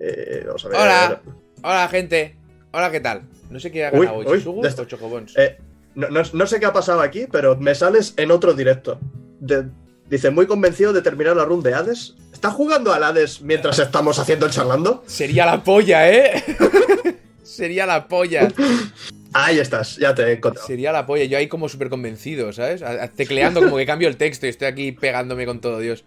Eh, vamos a ver. Hola, hola gente. Hola, ¿qué tal? No sé qué ha ganado Uy, hoy, uy, o Chocobons. Eh, no, no- no sé qué ha pasado aquí, pero me sales en otro directo. De- dice, muy convencido de terminar la run de Hades. ¿Está jugando al Hades mientras estamos haciendo el charlando? Sería la polla, ¿eh? Sería la polla. Ahí estás, ya te he encontrado. Sería la polla. Yo ahí como súper convencido, ¿sabes? A- a- Tecleando como que cambio el texto y estoy aquí pegándome con todo Dios.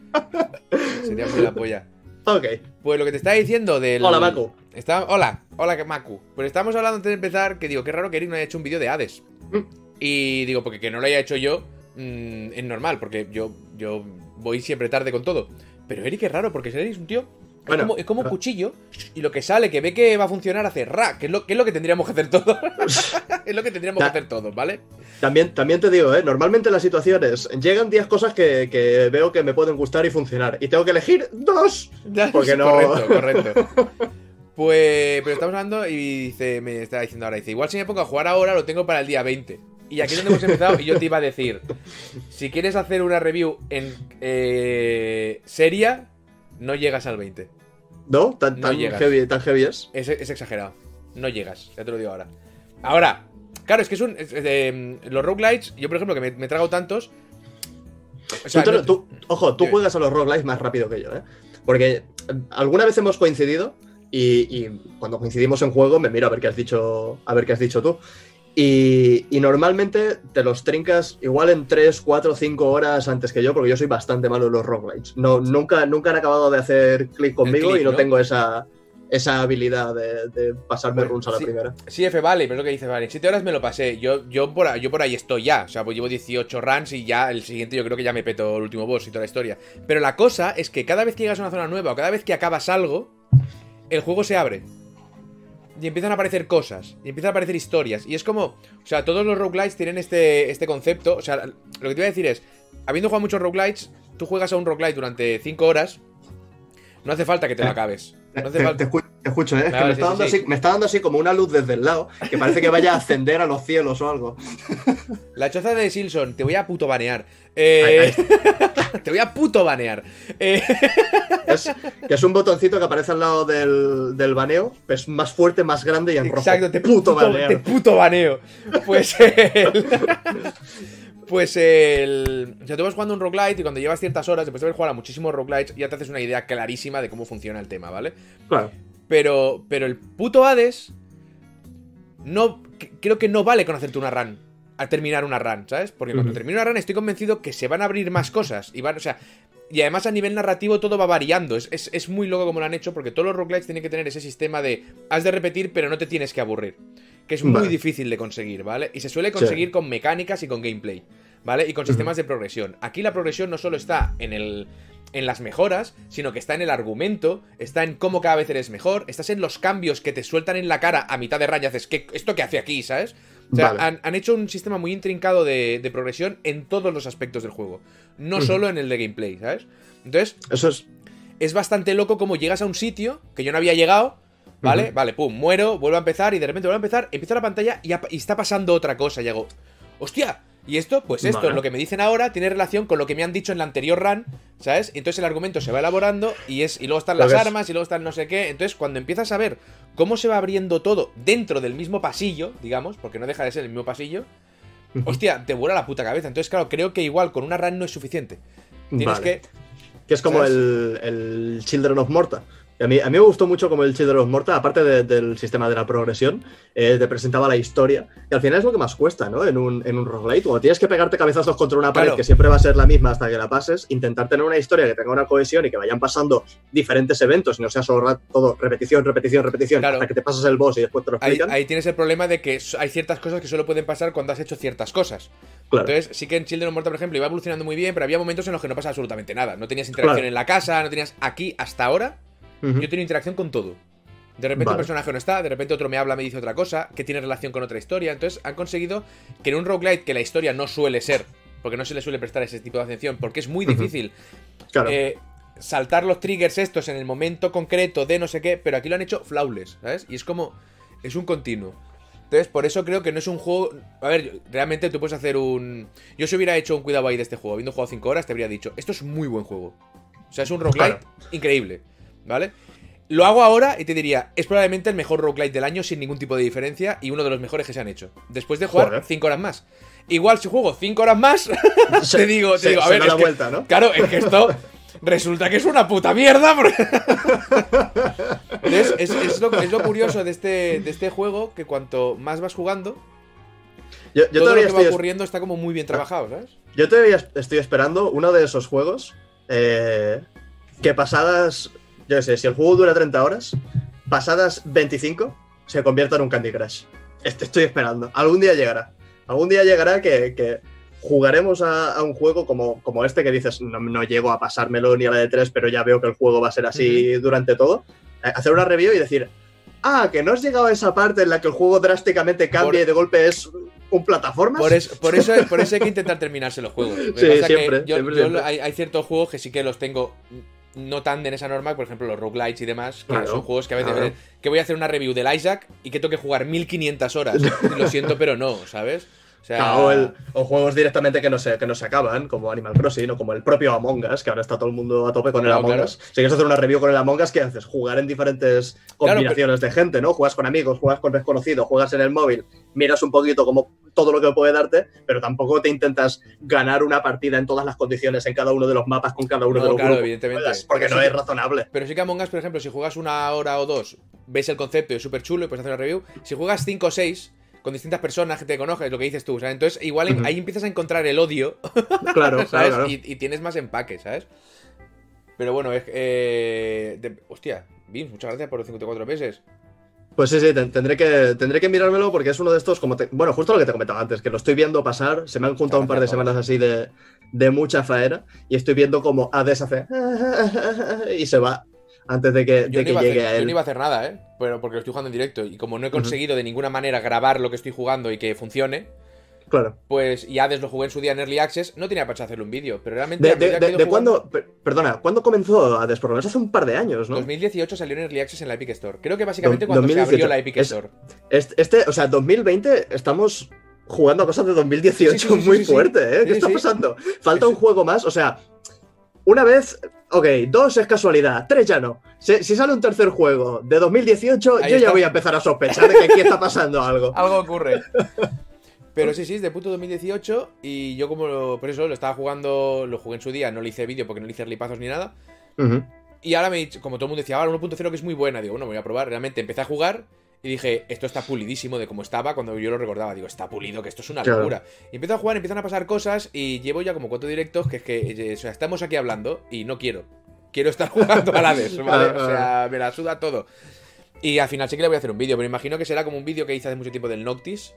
Sería muy la polla. Ok. Pues lo que te estaba diciendo del... Hola, Maku. Está... Hola, hola, Maku. Pues estábamos hablando antes de empezar que digo, qué raro que Eric no haya hecho un vídeo de Hades. Mm. Y digo, porque que no lo haya hecho yo mm, es normal, porque yo, yo voy siempre tarde con todo. Pero Eric es raro, porque Eric es un tío... Es Bueno, como, es como un pero- cuchillo y lo que sale, que ve que va a funcionar, hace ra, que es lo que, es lo que tendríamos que hacer todos. es lo que tendríamos que hacer todos, ¿vale? También, también te digo, ¿eh? normalmente las situaciones llegan 10 cosas que, que veo que me pueden gustar y funcionar. Y tengo que elegir dos. Porque no- Correcto, correcto. Pues, pero estamos hablando y dice, me está diciendo ahora, dice, igual si me pongo a jugar ahora lo tengo para el día 20. Y aquí es donde hemos empezado y yo te iba a decir, si quieres hacer una review en eh, seria, no llegas al 20. ¿No? Tan, No tan, llegas. heavy, tan heavy es. Es, es exagerado. No llegas, ya te lo digo ahora. Ahora, claro, es que es un... es- eh, los roguelites, yo por ejemplo, que me, me he tragado tantos... O sea, Tú te lo- no- tú- ojo, tú juegas a los roguelites más rápido que yo, ¿eh? Porque alguna vez hemos coincidido y, y cuando coincidimos en juego me miro a ver qué has dicho, a ver qué has dicho tú. Y, y normalmente te los trincas igual en 3, 4, 5 horas antes que yo, porque yo soy bastante malo en los roguelites. No, nunca, nunca han acabado de hacer clic conmigo y no, ¿no? tengo esa, esa habilidad de, de pasarme Bueno, runs a la sí. primera. Sí, F, vale, pero es lo que dice, vale. En 7 horas me lo pasé. Yo, yo, por, ahí- yo por ahí estoy ya. O sea, pues llevo 18 runs y ya el siguiente yo creo que ya me peto el último boss y toda la historia. Pero la cosa es que cada vez que llegas a una zona nueva o cada vez que acabas algo, el juego se abre. Y empiezan a aparecer cosas. Y empiezan a aparecer historias. Y es como. O sea, todos los roguelites tienen este, este concepto. O sea, lo que te iba a decir es. Habiendo jugado muchos roguelites, tú juegas a un roguelite durante 5 horas. No hace falta que te lo acabes. No Te, escucho, ¿eh? Es Vale, que me sí, está, dando sí. Así, me está dando así como una luz desde el lado, que parece que vaya a ascender a los cielos o algo. La choza de Silson, te voy a puto banear. Eh, te voy a puto banear. Eh, Es, que es un botoncito que aparece al lado del, del baneo, es más fuerte, más grande y en rojo. exacto, te puto, puto, banear. te puto baneo. Pues el. Pues el. O sea, tú vas jugando un roguelite y cuando llevas ciertas horas, después de haber jugado a muchísimos roguelites, ya te haces una idea clarísima de cómo funciona el tema, ¿vale? Claro. Pero, pero el puto Hades. No. Creo que no vale con hacerte una run. A terminar una run, ¿sabes? Porque cuando Ujú. termine una run estoy convencido que se van a abrir más cosas. Y van, o sea. Y además a nivel narrativo todo va variando. Es, es- es muy loco como lo han hecho. Porque todos los roguelites tienen que tener ese sistema de. Has de repetir, pero no te tienes que aburrir. Que es muy Vale. difícil de conseguir, ¿vale? Y se suele conseguir con mecánicas y con gameplay. ¿Vale? Y con sistemas de progresión. Aquí la progresión no solo está en el en las mejoras, sino que está en el argumento, está en cómo cada vez eres mejor, estás en los cambios que te sueltan en la cara a mitad de raya, haces, ¿qué, ¿esto qué hace aquí, sabes? O sea, Vale. han, han hecho un sistema muy intrincado de, de progresión en todos los aspectos del juego, no solo en el de gameplay, ¿sabes? Entonces, Eso es. es bastante loco como llegas a un sitio que yo no había llegado, ¿vale? Vale, pum, muero, vuelvo a empezar y de repente vuelvo a empezar, empiezo la pantalla y, está pasando otra cosa y hago, ¡hostia! Y esto, pues esto, Vale. lo que me dicen ahora, tiene relación con lo que me han dicho en la anterior run, ¿sabes? Entonces el argumento se va elaborando y es y luego están las armas y luego están no sé qué. Entonces, cuando empiezas a ver cómo se va abriendo todo dentro del mismo pasillo, digamos, porque no deja de ser el mismo pasillo, hostia, te vuela la puta cabeza. Entonces, claro, creo que igual con una run no es suficiente. Tienes Vale. que Que es como el, el Children of Morta. A mí, a mí me gustó mucho como el Children of Morta, aparte de- del sistema de la progresión, eh, te presentaba la historia. Y al final es lo que más cuesta, ¿no? En un, en un roguelite. Cuando tienes que pegarte cabezazos contra una pared Claro. que siempre va a ser la misma hasta que la pases, intentar tener una historia que tenga una cohesión y que vayan pasando diferentes eventos y no sea solo todo repetición, repetición, repetición, Claro. hasta que te pasas el boss y después te lo Ahí, explican. ahí tienes el problema de que hay ciertas cosas que solo pueden pasar cuando has hecho ciertas cosas. Claro. Entonces, sí que en Children of Morta, por ejemplo, iba evolucionando muy bien, pero había momentos en los que no pasa absolutamente nada. No tenías interacción en la casa, no tenías. Aquí, hasta ahora, Ujú. yo tengo interacción con todo. De repente Vale. un personaje no está, de repente otro me habla, me dice otra cosa, que tiene relación con otra historia. Entonces, han conseguido que en un roguelite que la historia no suele ser, porque no se le suele prestar ese tipo de atención, porque es muy difícil Claro. eh, saltar los triggers estos en el momento concreto de no sé qué, pero aquí lo han hecho flawless, ¿sabes? Y es como, es un continuo. Entonces, por eso creo que no es un juego... A ver, realmente tú puedes hacer un... Yo si hubiera hecho un cuidado ahí de este juego, habiendo jugado 5 horas, te habría dicho, esto es muy buen juego. O sea, es un roguelite Claro. increíble, ¿vale? Lo hago ahora y te diría, es probablemente el mejor roguelite del año sin ningún tipo de diferencia y uno de los mejores que se han hecho. Después de jugar 5 horas más. Igual si juego 5 horas más, te digo, te digo, a ver, la vuelta, ¿no? Claro, es que esto resulta que es una puta mierda. es, lo, curioso de este, de este juego, que cuanto más vas jugando, yo, todo lo que va ocurriendo está como muy bien trabajado, ¿sabes? Yo todavía estoy esperando uno de esos juegos eh, que pasadas, yo sé, si el juego dura 30 horas, pasadas 25 se convierta en un Candy Crush. Estoy esperando. Algún día llegará. Algún día llegará que, jugaremos a, un juego como, como, este que dices, no, llego a pasármelo ni a la de 3, pero ya veo que el juego va a ser así durante todo. Eh, hacer una review y decir, ah, que no has llegado a esa parte en la que el juego drásticamente cambia y de golpe es un plataforma. Por eso, por, eso, hay que intentar terminarse los juegos. sí, siempre. Hay, ciertos juegos que sí que los tengo no tan en esa norma, por ejemplo los roguelites y demás, que son juegos que a veces que voy a hacer una review del Isaac y que tengo que jugar 1500 horas. lo siento, pero no, ¿sabes? O, juegos directamente que no, se, que no se acaban, como Animal Crossing o como el propio Among Us, que ahora está todo el mundo a tope con el Among Us. Si quieres hacer una review con el Among Us, ¿qué haces? Jugar en diferentes combinaciones de gente, ¿no? Juegas con amigos, juegas con desconocidos, juegas en el móvil, miras un poquito como todo lo que puede darte, pero tampoco te intentas ganar una partida en todas las condiciones, en cada uno de los mapas, con cada uno de los claro, evidentemente. Porque no es razonable. Pero sí que Among Us, por ejemplo, si juegas una hora o dos, ves el concepto y es súper chulo y puedes hacer una review. Si juegas cinco o seis con distintas personas que te conoces, lo que dices tú, ¿sabes? Entonces, igual ahí empiezas a encontrar el odio. Claro, ¿sabes? Y, tienes más empaque, ¿sabes? Pero bueno, es. Eh, hostia, Bim, muchas gracias por los 54 meses. Pues sí, sí, tendré que, tendré que mirármelo porque es uno de estos, como bueno, justo lo que te comentaba antes, que lo estoy viendo pasar, se me han juntado un par de semanas así de, de mucha faena y estoy viendo como Hades hace y se va antes de que, llegue a, él. Yo no iba a hacer nada, ¿eh? Pero porque lo estoy jugando en directo y como no he conseguido de ninguna manera grabar lo que estoy jugando y que funcione, Claro. Pues y Hades lo jugué en su día en Early Access, no tenía para hacerle un vídeo, pero realmente... ¿De, de, cuándo, perdona, cuándo comenzó lo menos hace un par de años, ¿no? 2018 salió en Early Access en la Epic Store. Creo que básicamente cuando se abrió la Epic Store. Este, o sea, 2020 estamos jugando a cosas de 2018 muy fuerte, ¿eh? ¿Qué está pasando? Falta un juego más, o sea, una vez, ok, dos es casualidad, tres ya no. Si, sale un tercer juego de 2018, yo ya voy a empezar a sospechar de que aquí está pasando algo. algo ocurre. Pero sí, sí, es de puto 2018 y yo como por eso lo estaba jugando, lo jugué en su día, no le hice vídeo porque no le hice lipazos ni nada. Y ahora me como todo el mundo decía, ahora 1.0 que es muy buena, digo, bueno, voy a probar. Realmente empecé a jugar y dije, esto está pulidísimo de cómo estaba cuando yo lo recordaba. Digo, está pulido, que esto es una locura. Y empiezo a jugar, empiezan a pasar cosas y llevo ya como cuatro directos que es que, eh, o sea, estamos aquí hablando y no quiero. Quiero estar jugando a la vez, ¿vale? O sea, me la suda todo. Y al final sí que le voy a hacer un vídeo, pero imagino que será como un vídeo que hice hace mucho tiempo del Noctis,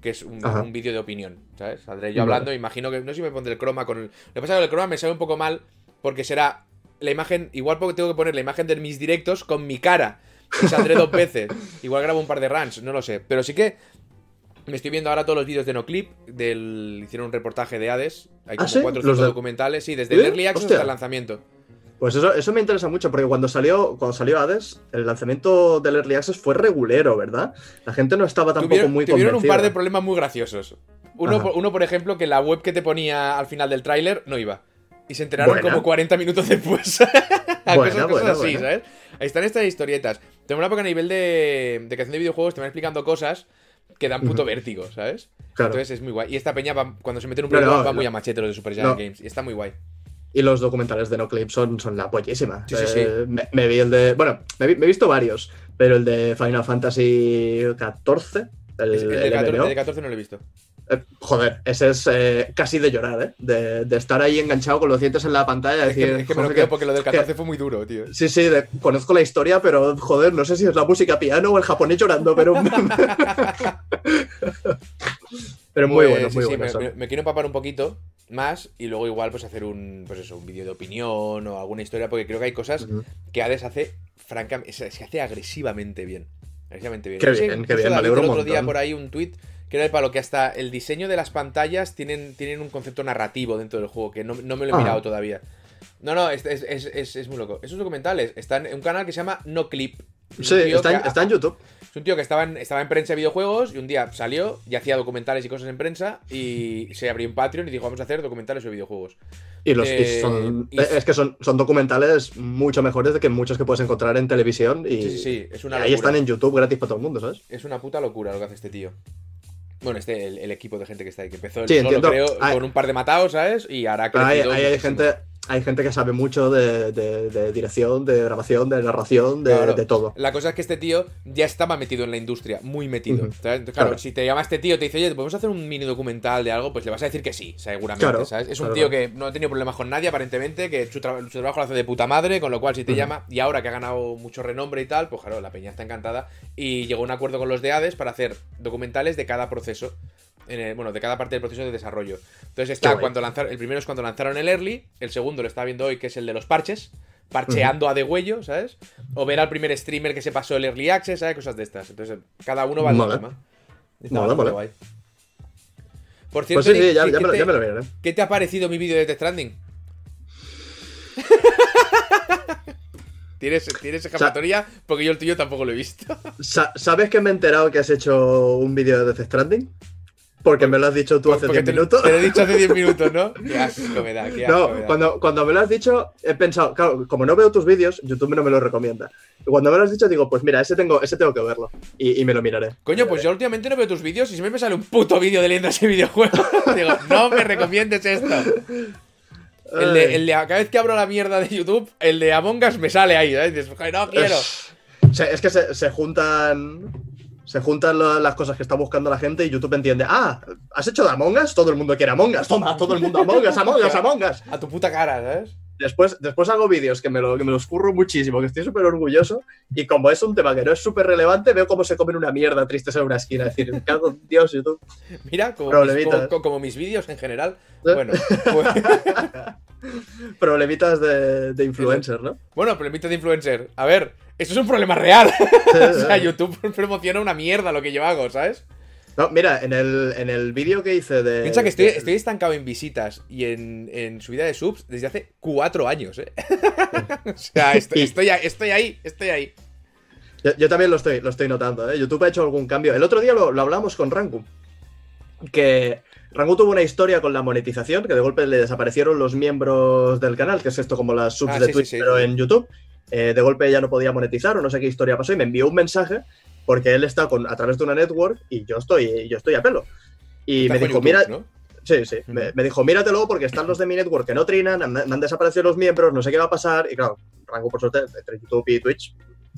que es un, vídeo de opinión, ¿sabes? Saldré yo hablando, imagino que, no sé si me pondré el croma con el... Lo que pasa es que el croma me sale un poco mal porque será la imagen, igual porque tengo que poner la imagen de mis directos con mi cara saldré dos veces. Igual grabo un par de runs, no lo sé. Pero sí que me estoy viendo ahora todos los vídeos de NoClip. Del, hicieron un reportaje de Hades. Hay ¿Ah, como cuatro o cinco documentales. Sí, desde el Early Access hasta el lanzamiento. Pues eso, eso me interesa mucho, porque cuando salió, cuando salió Hades, el lanzamiento del Early Access fue regulero, ¿verdad? La gente no estaba tampoco tuvieron, muy Tuvieron un par de problemas muy graciosos. Uno, uno, por ejemplo, que la web que te ponía al final del tráiler no iba. Y se enteraron como 40 minutos después. cosas, así, ¿sabes? Ahí están estas historietas. Tengo una época a nivel de, de creación de videojuegos, te van explicando cosas que dan puto vértigo, ¿sabes? Entonces es muy guay. Y esta peña, cuando se mete en un problema, va muy a machete los de Super Giant Games. Y está muy guy Y los documentales de No Clip son, son la pollísima. Sí, sí, sí. Eh, me, vi el de. Bueno, me, he visto varios, pero el de Final Fantasy XIV. El, el, de 14, el de 14 no lo he visto. Eh, joder, ese es eh, casi de llorar, ¿eh? De, estar ahí enganchado con los dientes en la pantalla. Es, decir, que, me lo quedo porque lo del 14 fue muy duro, tío. Sí, sí, conozco la historia, pero joder, no sé si es la música piano o el japonés llorando, pero. pero muy pues, bueno, muy bueno. me, quiero empapar un poquito más y luego igual pues hacer un pues eso, un vídeo de opinión o alguna historia, porque creo que hay cosas que Hades hace, francamente, es, que hace agresivamente bien. Agresivamente bien. Qué bien, qué bien, me alegro el otro día por ahí un tweet que era para lo que hasta el diseño de las pantallas tienen, tienen un concepto narrativo dentro del juego, que no, me lo he mirado todavía. No, no, es, es, muy loco. Esos documentales están en un canal que se llama No Clip. Sí, está, en YouTube. Es un tío que estaba en, estaba en prensa de videojuegos y un día salió y hacía documentales y cosas en prensa y se abrió un Patreon y dijo, vamos a hacer documentales sobre videojuegos. Y los y Eh, son, y- es que son, son documentales mucho mejores de que muchos que puedes encontrar en televisión y, Sí, sí, sí, es y una ahí locura. están en YouTube gratis para todo el mundo, ¿sabes? Es una puta locura lo que hace este tío. Bueno, este, el, el equipo de gente que está ahí, que empezó él Sí, solo, creo, Hay- con un par de matados, ¿sabes? Y ahora ahí hay muchísimo. gente, hay gente que sabe mucho de, de- de dirección, de grabación, de narración, de, Claro. de todo. La cosa es que este tío ya estaba metido en la industria, muy metido. Claro, Claro. si te llama este tío y te dice, oye, ¿podemos hacer un mini documental de algo? Pues le vas a decir que sí, seguramente, Claro, ¿sabes? Es un tío que no ha tenido problemas con nadie, aparentemente, que su, tra- su trabajo lo hace de puta madre, con lo cual si te llama, y ahora que ha ganado mucho renombre y tal, pues claro, la peña está encantada. Y llegó a un acuerdo con los de Hades para hacer documentales de cada proceso. En el- bueno, de cada parte del proceso de desarrollo. Entonces está Qué cuando lanzaron. El primero es cuando lanzaron el early. El segundo lo estaba viendo hoy, que es el de los parches. Parcheando a degüello, ¿sabes? O ver al primer streamer que se pasó el early access, ¿sabes? Cosas de estas. Entonces, cada uno va al Mola. tema. Está mola. guay. Por cierto, Pues sí, sí, Nick, ya, ¿qué, ya me, lo- te, ya me lo veré. qué te ha parecido mi vídeo de Death Stranding? ¿Tienes, ¿Tienes escapatoria? Porque yo el tuyo tampoco lo he visto. Sa- ¿Sabes que me he enterado que has hecho un vídeo de Death Stranding? Porque me lo has dicho tú hace Porque 10 te, minutos. te lo he dicho hace 10 minutos, ¿no? Qué asco me da, qué asco me No, da. cuando, cuando me lo has dicho, he pensado, claro, como no veo tus vídeos, YouTube no me lo recomienda. Y cuando me lo has dicho, digo, pues mira, ese tengo, ese tengo que verlo. Y, y me lo miraré. Coño, pues yo últimamente no veo tus vídeos y siempre me sale un puto vídeo de leyendo ese videojuego. Digo, no me recomiendes esto. El de, el de- cada vez que abro la mierda de YouTube, el de Among Us me sale ahí, "Joder, no quiero. O sea, es que se, se juntan. Se juntan las cosas que está buscando la gente y YouTube entiende. Ah, ¿has hecho de Among Us? Todo el mundo quiere Among Us. Toma, todo el mundo Among Us, Among Us, Among Us. A tu puta cara, ¿sabes? Después, después hago vídeos que me, lo, que me los curro muchísimo, que estoy súper orgulloso. Y como es un tema que no es súper relevante, veo cómo se comen una mierda tristes en una esquina. Es decir, cago en Dios, YouTube. Mira, como mis, Problemitas. como- como mis vídeos en general. ¿Eh? Bueno, pues- Problemitas de, de influencer, ¿no? bueno, problemita de influencer. A ver, esto es un problema real. o sea, YouTube promociona una mierda lo que yo hago, ¿sabes? No, mira, en el, en el vídeo que hice de. Piensa que estoy, de- estoy estancado en visitas y en, en subida de subs desde hace cuatro años, ¿eh? o sea, estoy, estoy, ahí, estoy ahí, estoy ahí. Yo, yo también lo estoy, lo estoy notando, ¿eh? YouTube ha hecho algún cambio. El otro día lo, lo hablamos con Rangu. Que Rangu tuvo una historia con la monetización, que de golpe le desaparecieron los miembros del canal, que es esto como las subs Ah, de sí, Twitch, sí, sí, pero en YouTube. Eh, de golpe ya no podía monetizar o no sé qué historia pasó y me envió un mensaje porque él está con, a través de una network y yo estoy, yo estoy a pelo. Y me dijo, YouTube, mira, ¿no? Sí, sí. Me, me dijo, míratelo porque están los de mi network que no trinan, han- me han desaparecido los miembros, no sé qué va a pasar. Y claro, Rango, por suerte, entre YouTube y Twitch,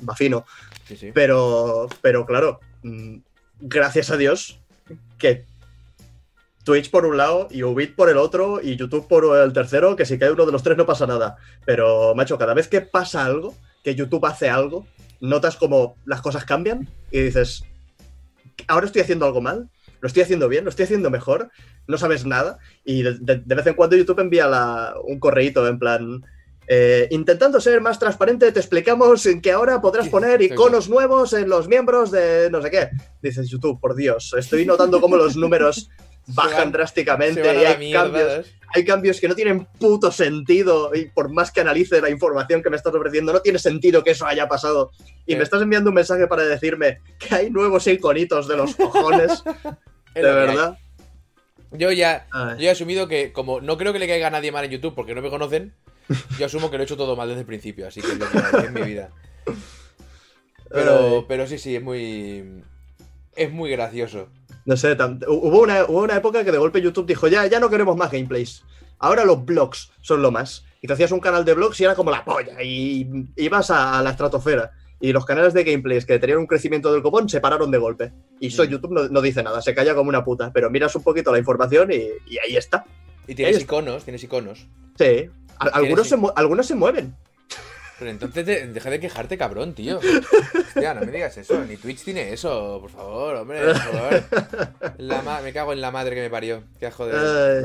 va fino. Sí, sí. Pero, pero claro, mm, gracias a Dios que Twitch por un lado y Ubit por el otro y YouTube por el tercero, que si cae uno de los tres no pasa nada. Pero, macho, cada vez que pasa algo, que YouTube hace algo, notas como las cosas cambian y dices, ahora estoy haciendo algo mal, lo estoy haciendo bien, lo estoy haciendo mejor, no sabes nada. Y de, de- de vez en cuando YouTube envía la- un correíto en plan... eh, intentando ser más transparente, te explicamos en que ahora podrás poner iconos nuevos en los miembros de no sé qué. Dices YouTube, por Dios, estoy notando cómo los números bajan van- drásticamente y hay mierda, cambios, hay cambios que no tienen puto sentido y por más que analice la información que me estás ofreciendo, no tiene sentido que eso haya pasado. Y me estás enviando un mensaje para decirme que hay nuevos iconitos de los cojones, Es de verdad. Yo ya, yo he asumido que, como no creo que le caiga a nadie mal en YouTube porque no me conocen, yo asumo que lo he hecho todo mal desde el principio, así que es lo que en mi vida. Pero, pero sí, sí, es muy. Es muy gracioso. No sé, hubo, una, hubo una época que de golpe YouTube dijo, ya, ya no queremos más gameplays. Ahora los blogs son lo más. Y te hacías un canal de blogs y era como la polla. Y ibas a, a la estratosfera. Y los canales de gameplays que tenían un crecimiento del copón se pararon de golpe. Y eso Mm. YouTube no, no dice nada, se calla como una puta. Pero miras un poquito la información y, y ahí está. Y tienes Ahí está. iconos, tienes iconos. Sí. Al- algunos, se, algunos se mueven. Pero entonces de- deja de quejarte, cabrón, tío. Hostia, no me digas eso. Ni Twitch tiene eso, por favor, hombre, por favor. La ma- me cago en la madre que me parió. Qué joder.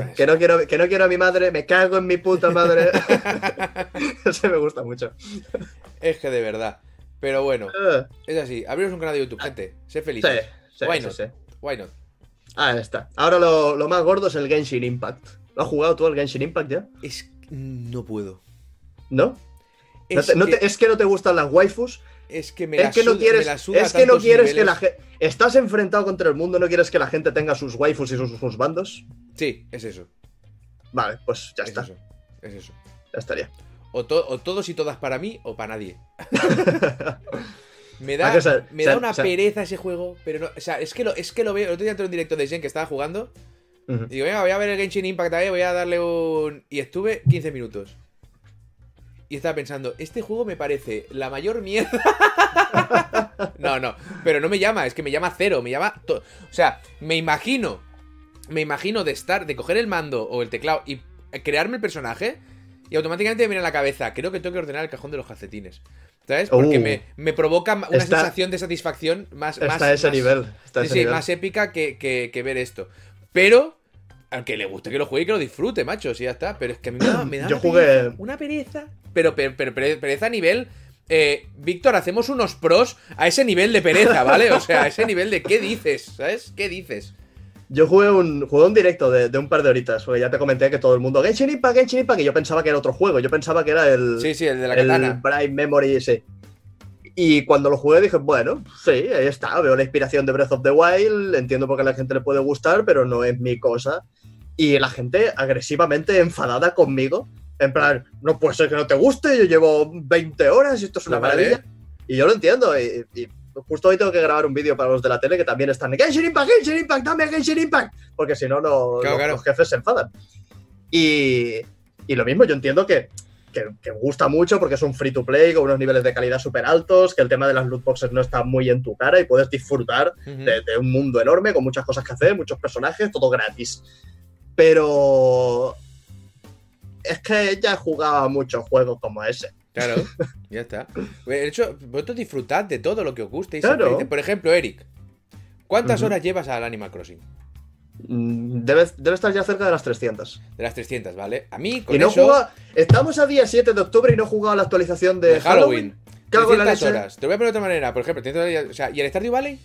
Ay, que, no quiero, que no quiero a mi madre, me cago en mi puta madre. Eso me gusta mucho. Es que de verdad. Pero bueno, Eh, es así. Abriros un canal de YouTube, gente. Sé Sí, felices. sí, Why sí, not? sí. Why not? Ahí está. Ahora lo, lo más gordo es el Genshin Impact. ¿Lo has jugado tú al Genshin Impact ya? Es no puedo. ¿No? No Es, te- no que, te- es que no te gustan las waifus, es que me Es la que no quieres, me la es que no quieres que la gente. Estás enfrentado contra el mundo, no quieres que la gente tenga sus waifus y sus, sus bandos. Sí, es eso. Vale, pues ya es está, eso. Es eso. ya estaría. O, to- o todos y todas para mí o para nadie. Me da, Ah, me da una se- pereza ese juego, pero no, o sea, es que lo, es que lo veo. El otro día entré en un directo de Jen que estaba jugando. Y digo, venga, voy a ver el Genshin Impact ahí, voy a darle un. Y estuve 15 minutos. Y estaba pensando, este juego me parece la mayor mierda. no, no, pero no me llama, es que me llama cero, me llama. O sea, me imagino. Me imagino de estar, de coger el mando o el teclado y crearme el personaje. Y automáticamente me viene a la cabeza, creo que tengo que ordenar el cajón de los calcetines. ¿Sabes? Porque Uh. me, me provoca una Está- sensación de satisfacción más. Está más, a ese más- nivel. Está Sí, ese sí, nivel. más épica que, que- que ver esto. Pero, al que le guste que lo juegue y que lo disfrute, macho, si ya está. Pero es que a mí me da, me da Yo una jugué- pereza, una pereza. Pero, pero, pero pere- pereza a nivel. eh, Víctor, hacemos unos pros a ese nivel de pereza, ¿vale? O sea, a ese nivel de qué dices, ¿sabes? ¿Qué dices? Yo jugué un, jugué un directo de, de un par de horitas, porque ya te comenté que todo el mundo Genshin Impact, Genshin Impact, y yo pensaba que era otro juego, yo pensaba que era el, Sí, sí, el de la el katana. Bright Memory, sí. Y cuando lo jugué dije, bueno, sí, ahí está, veo la inspiración de Breath of the Wild, entiendo por qué a la gente le puede gustar, pero no es mi cosa. Y la gente agresivamente enfadada conmigo, en plan, no puede ser que no te guste, yo llevo 20 horas y esto es una vale. maravilla. Y yo lo entiendo, y, y justo hoy tengo que grabar un vídeo para los de la tele que también están, Genshin Impact, Genshin Impact, dame Genshin Impact, porque si no, no Claro, los, claro. los jefes se enfadan. Y, y lo mismo, yo entiendo que, que, que gusta mucho porque es un free to play con unos niveles de calidad súper altos, que el tema de las loot boxes no está muy en tu cara y puedes disfrutar de, de un mundo enorme con muchas cosas que hacer, muchos personajes, todo gratis. Pero es que ya jugaba muchos juegos como ese. Claro, ya está. De hecho, vosotros disfrutad de todo lo que os guste. y Claro. Por ejemplo, Eric, ¿cuántas horas llevas al Animal Crossing? Mm, Debe, debe estar ya cerca de las 300. De las 300, ¿vale? A mí, con Y no eso, juega. Estamos a día 7 de octubre y no he jugado a la actualización de, de Halloween. Cago en la 300 leche. horas. Te voy a poner de otra manera. Por ejemplo, 300 horas, o sea, ¿y el Stardew Valley?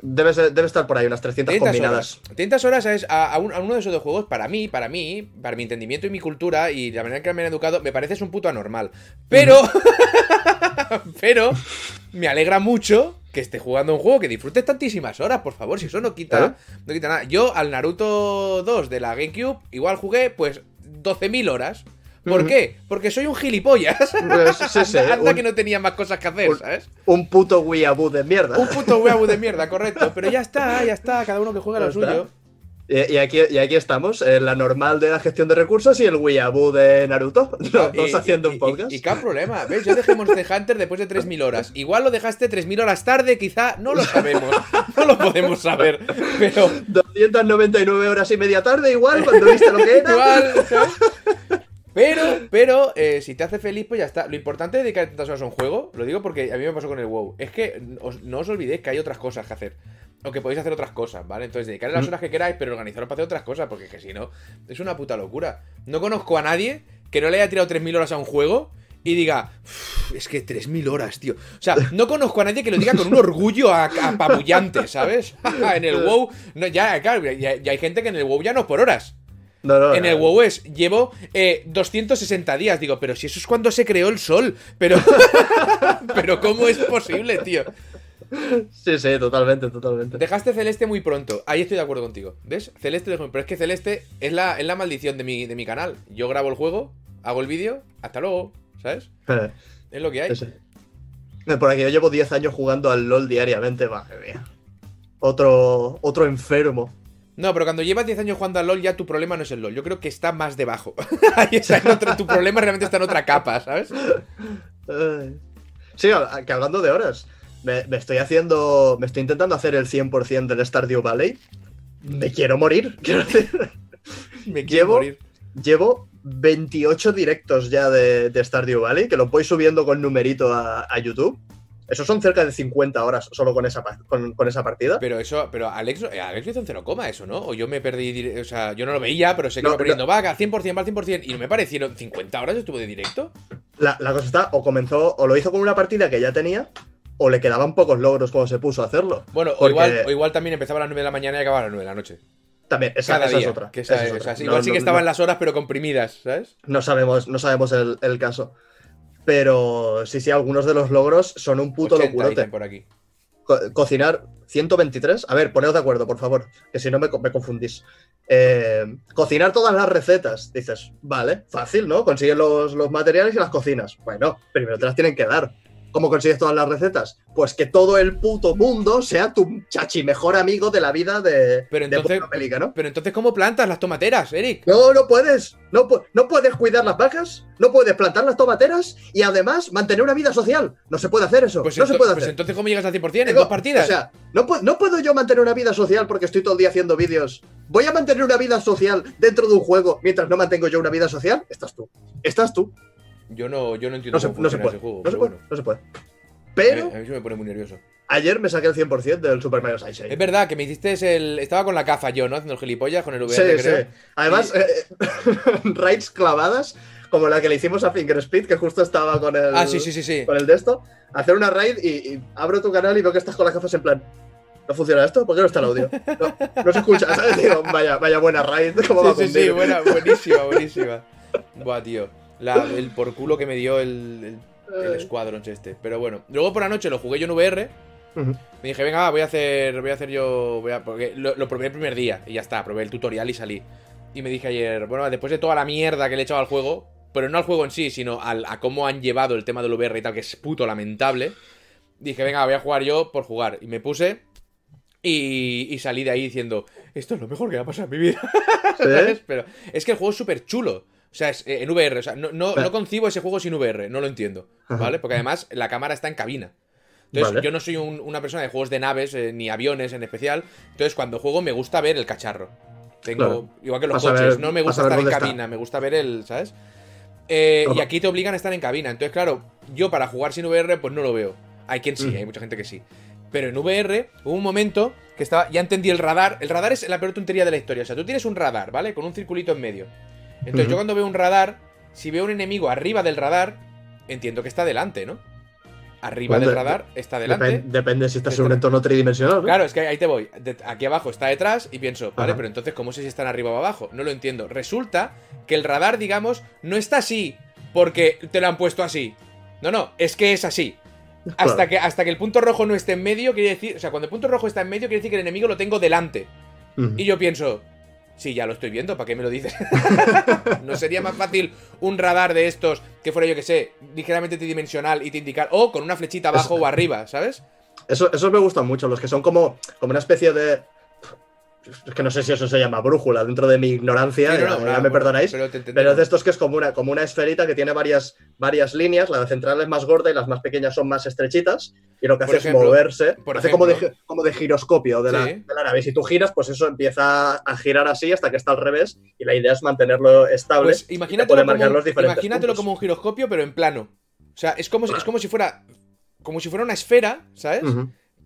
Debe, ser- debe estar por ahí, unas 300 300 combinadas. horas. 300 horas es a, a un- a uno de esos dos juegos, para mí, para mí, para mi entendimiento y mi cultura y la manera en que me han educado, me parece es un puto anormal. Pero, pero, me alegra mucho que esté jugando un juego que disfrutes tantísimas horas, por favor, si eso no quita, Claro. no quita nada. Yo al Naruto 2 de la GameCube, igual jugué pues 12.000 horas. ¿Por qué? Porque soy un gilipollas. Pues, sí, sí, anda anda un, que no tenía más cosas que hacer, un- ¿sabes? un puto weeaboo de mierda. Un puto huevo de mierda, correcto. Pero ya está, ya está, cada uno que juega lo está. suyo. Y, y aquí, y aquí estamos, la normal de la gestión de recursos y el weeaboo de Naruto. Los dos Y- haciendo y- un podcast. Y, y qué problema, ¿ves? Yo dejé Monster Hunter después de 3.000 horas. Igual lo dejaste 3.000 horas tarde, quizá, no lo sabemos. No lo podemos saber. Pero 299 horas y media tarde, igual, cuando viste lo que era. igual, ¿sabes? Pero, pero, eh, si te hace feliz, pues ya está. Lo importante de dedicar tantas horas a un juego, lo digo porque a mí me pasó con el WoW, es que os- no os olvidéis que hay otras cosas que hacer. O que podéis hacer otras cosas, ¿vale? Entonces, dedicarle las Mm. horas que queráis, pero organizaros para hacer otras cosas, porque que si no, es una puta locura. No conozco a nadie que no le haya tirado 3.000 horas a un juego y diga, "Uf, es que 3.000 horas, tío. O sea, no conozco a nadie que lo diga con un orgullo apabullante, ¿sabes? en el WoW, no, ya, claro, ya, ya hay gente que en el WoW ya no es por horas. No, no, En no. el WoW es, llevo eh, 260 días. Digo, pero si eso es cuando se creó el sol. Pero, pero ¿cómo es posible, tío? Sí, sí, totalmente, totalmente. Dejaste Celeste muy pronto. Ahí estoy de acuerdo contigo. ¿Ves? Celeste, pero es que Celeste es la, es la maldición de mi, de mi canal. Yo grabo el juego, hago el vídeo, hasta luego. ¿Sabes? Es lo que hay. sí, sí. Por aquí yo llevo 10 años jugando al LOL diariamente, madre mía. Otro, otro enfermo. No, pero cuando llevas 10 años jugando al LOL, ya tu problema no es el LOL. Yo creo que está más debajo. Está en otra- tu problema realmente está en otra capa, ¿sabes? Sí, que hablando de horas, me, me estoy haciendo, me estoy intentando hacer el 100% del Stardew Valley. Me quiero morir. Quiero decir, Me quiero Llevo- morir. llevo 28 directos ya de, de Stardew Valley, que lo voy subiendo con numerito a, a YouTube. Esos son cerca de 50 horas solo con esa, con, con esa partida. Pero eso, pero Alex, Alex lo hizo cero coma eso, ¿no? O yo me perdí, o sea, yo no lo veía, pero sé que No, iba poniendo, va, al 100%, va al 100%, y no me parecieron 50 horas estuvo de directo. La, la cosa está, o comenzó, o lo hizo con una partida que ya tenía, o le quedaban pocos logros cuando se puso a hacerlo. Bueno, o, igual, o igual también empezaba a las 9 de la mañana y acababa a las 9 de la noche. También, esa, Cada esa día. es otra. que esa esa es es- otra. o sea, No, igual sí no, que estaban no- las horas, pero comprimidas, ¿sabes? No sabemos, no sabemos el, el caso. Pero sí, sí, algunos de los logros son un puto 80 locurote. por aquí. Co- cocinar 123. A ver, poneos de acuerdo, por favor, que si no me, me confundís. Eh, cocinar todas las recetas. Dices, vale, fácil, ¿no? Consigues los, los materiales y las cocinas. Bueno, primero te las tienen que dar. ¿Cómo consigues todas las recetas? Pues que todo el puto mundo sea tu chachi mejor amigo de la vida de, Pero de entonces- Pelica, ¿no? Pero entonces, ¿cómo plantas las tomateras, Eric? No, no puedes. No, no puedes cuidar las vacas, no puedes plantar las tomateras y además mantener una vida social. No se puede hacer eso. Pues, no se puede pues hacer. entonces, ¿cómo llegas al 100% en Digo, dos partidas? O sea, no, no puedo yo mantener una vida social porque estoy todo el día haciendo vídeos. ¿Voy a mantener una vida social dentro de un juego mientras no mantengo yo una vida social? Estás tú. Estás tú. Yo, no, yo no entiendo No se, cómo no se puede. ese juego. no se puede. bueno. No se puede. A Pero mí- a mí se me pone muy nervioso. ayer me saqué el 100% del Super Mario Sunshine. Es verdad que me hiciste el. Estaba con la caza yo, ¿no? Haciendo el gilipollas con el VR, Sí, creo. sí. Además, Y- eh, raids clavadas, como la que le hicimos a Finger Speed, que justo estaba con el, Ah, sí, sí, sí, sí. con el de esto. Hacer una raid y, y abro tu canal y veo que estás con las gafas en plan. ¿No funciona esto? ¿Por qué no está el audio? No, no se escucha, ¿sabes? Digo, vaya, vaya buena raid. ¿cómo va a Sí, sí, sí, buena, buenísima, buenísima. Buah, tío. La- el por culo que me dio el, el, el Squadrons este. Pero bueno. Luego por la noche lo jugué yo en VR. Me dije, venga, voy a hacer. Voy a hacer yo. Voy a, porque lo, lo probé el primer día y ya está, probé el tutorial y salí. Y me dije ayer, bueno, después de toda la mierda que le he echado al juego, pero no al juego en sí, sino al- a cómo han llevado el tema del VR y tal, que es puto lamentable. Dije, venga, voy a jugar yo por jugar. Y me puse. Y, y salí de ahí diciendo, esto es lo mejor que me ha pasado en mi vida. ¿Sabes? Pero es que el juego es súper chulo. O sea, es eh, en VR. O sea, no, no, concibo ese juego sin VR. No lo entiendo. ¿Vale? Porque además la cámara está en cabina. Entonces, Vale. yo no soy un- una persona de juegos de naves, eh, ni aviones en especial. Entonces, cuando juego me gusta ver el cacharro. Tengo, Claro. igual que los Vas coches, ver- no me gusta estar en está. cabina, me gusta ver el, ¿sabes? Eh, y aquí te obligan a estar en cabina. Entonces, claro, yo para jugar sin VR, pues no lo veo. Hay quien sí, Mm. hay mucha gente que sí. Pero en VR hubo un momento que estaba. Ya entendí el radar. El radar es la peor tontería de la historia. O sea, tú tienes un radar, ¿vale? Con un circulito en medio. Entonces, yo cuando veo un radar, si veo un enemigo arriba del radar, entiendo que está delante, ¿no? Arriba Bueno, del de- radar está delante. Depen- depende si estás en un entorno tridimensional. ¿no? Claro, es que ahí te voy. De- aquí abajo está detrás y pienso, vale, Ajá. pero entonces, ¿cómo sé si están arriba o abajo? No lo entiendo. Resulta que el radar, digamos, no está así porque te lo han puesto así. No, no, es que es así. Hasta, Claro. que, hasta que el punto rojo no esté en medio, quiere decir. O sea, cuando el punto rojo está en medio, quiere decir que el enemigo lo tengo delante. Y yo pienso, sí, ya lo estoy viendo, ¿para qué me lo dices? ¿No sería más fácil un radar de estos que fuera, yo que sé, ligeramente tridimensional y te indicar, o con una flechita abajo Eso- o arriba, ¿sabes? Eso, esos me gustan mucho, los que son como, como una especie de. Es que no sé si eso se llama brújula dentro de mi ignorancia, Sí, no, ya, no, ya nada, me perdonáis. Pero. Pero es de estos que es como una, como una esferita que tiene varias, varias líneas, la central es más gorda y las más pequeñas son más estrechitas, y lo que Por hace ejemplo- es moverse, por hace como, de, como de giroscopio de la, Sí. de la nave. Y si tú giras, pues eso empieza a girar así hasta que está al revés, y la idea es mantenerlo estable. Pues imagínatelo, puede como, marcar un- los diferentes imagínatelo puntos. como un giroscopio, pero en plano. O sea, es como, si- es como si fuera. Como si fuera una esfera, ¿sabes?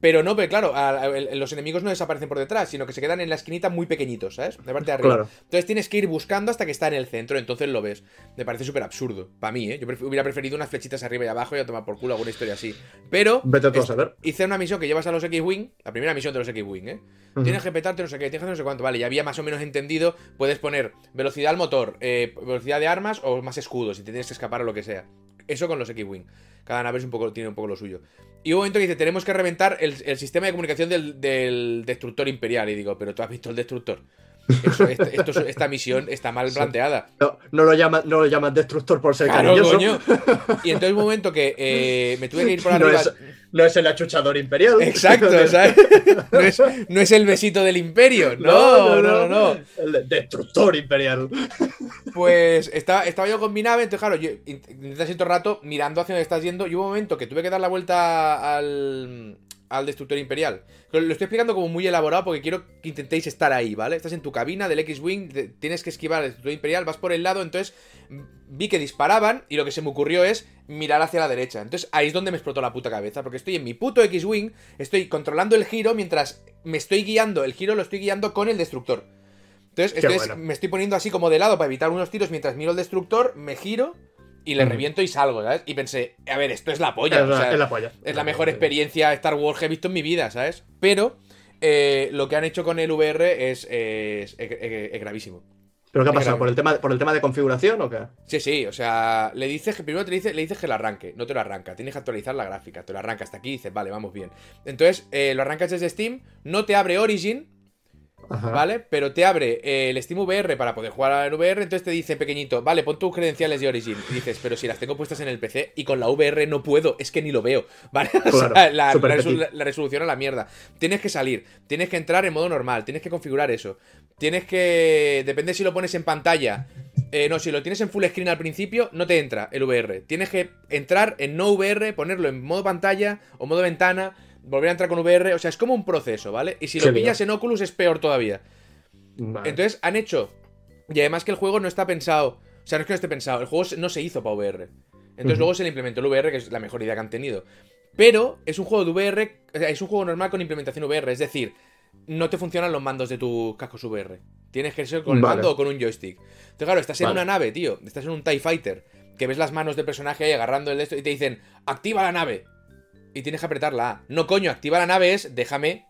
Pero no, pero claro, a- a- el- los enemigos no desaparecen por detrás, sino que se quedan en la esquinita muy pequeñitos, ¿sabes? De parte de arriba. Claro. Entonces tienes que ir buscando hasta que está en el centro, entonces lo ves. Me parece súper absurdo. Para mí, ¿eh? Yo pref- hubiera preferido unas flechitas arriba y abajo y a tomar por culo alguna historia así. Pero. Vete a saber. Hice una misión que llevas a los X-Wing, la primera misión de los X-Wing, ¿eh? Tienes que petarte no sé qué, tienes que hacer no sé cuánto. Vale, ya había más o menos entendido. Puedes poner velocidad al motor, eh, velocidad de armas o más escudos y te tienes que escapar o lo que sea. Eso con los X-Wing. Cada nave es un poco, tiene un poco lo suyo. Y hubo un momento que dice, tenemos que reventar el, el sistema de comunicación del, del destructor imperial. Y digo, pero tú has visto el destructor. Eso- este- esto esta misión está mal planteada. No, no lo llaman, no lo destructor por ser Claro, cariñoso. coño. Y entonces un momento que eh, me tuve que ir por No arriba. es, no es el achuchador imperial. Exacto, ¿sabes? No es, no es el besito del imperio. No, no, no, no. El de- destructor imperial. Pues estaba, estaba yo con mi nave, entonces claro, yo todo el rato mirando hacia donde estás yendo y hubo un momento que tuve que dar la vuelta al, al destructor imperial. Lo, estoy explicando como muy elaborado porque quiero que intentéis estar ahí, ¿vale? Estás en tu cabina del X-Wing, tienes que esquivar al destructor imperial, vas por el lado, entonces mm, vi que disparaban y lo que se me ocurrió es mirar hacia la derecha. Entonces ahí es donde me explotó la puta cabeza, porque estoy en mi puto X-Wing, estoy controlando el giro mientras me estoy guiando, el giro lo estoy guiando con el destructor. Entonces, Qué entonces bueno. me estoy poniendo así como de lado para evitar unos tiros mientras miro el destructor, me giro y le reviento y salgo, ¿sabes? Y pensé, a ver, esto es la polla. es, o la, sea, es la polla. es la mejor experiencia Star Wars que he visto en mi vida, ¿sabes? Pero eh, lo que han hecho con el VR es, gravísimo. ¿Pero qué ha pasado? ¿Por el, tema, ¿Por el tema de configuración o qué? Sí, sí, o sea, le dices que primero te dice, le dices que lo arranque, no te lo arranca, tienes que actualizar la gráfica, te lo arranca hasta aquí y dices, vale, vamos bien. Entonces, eh, lo arrancas desde Steam, no te abre Origin, Ajá. ¿vale? Pero te abre eh, el Steam VR para poder jugar en VR, entonces te dice pequeñito, vale, pon tus credenciales de Origin. Y dices, pero si las tengo puestas en el PC y con la VR no puedo, es que ni lo veo, ¿vale? O sea, la- la resolución a la mierda. Tienes que salir, tienes que entrar en modo normal, tienes que configurar eso. Tienes que. Depende si lo pones en pantalla. Eh, no, si lo tienes en full screen al principio, no te entra el VR. Tienes que entrar en no VR, ponerlo en modo pantalla o modo ventana, volver a entrar con VR. O sea, es como un proceso, ¿vale? Y si lo pillas en Oculus es peor todavía. Vale. Entonces han hecho. Y además que el juego no está pensado. O sea, no es que no esté pensado, el juego no se hizo para VR. Entonces luego se le implementó el VR, que es la mejor idea que han tenido. Pero es un juego de VR, es un juego normal con implementación VR, es decir, no te funcionan los mandos de tus cascos VR. Tienes que ser con el Vale. mando o con un joystick. Entonces, claro, estás en Vale. una nave, tío. Estás en un TIE Fighter. Que ves las manos del personaje ahí agarrando el de esto y te dicen, activa la nave. Y tienes que apretar la A. No, coño, activa la nave es, déjame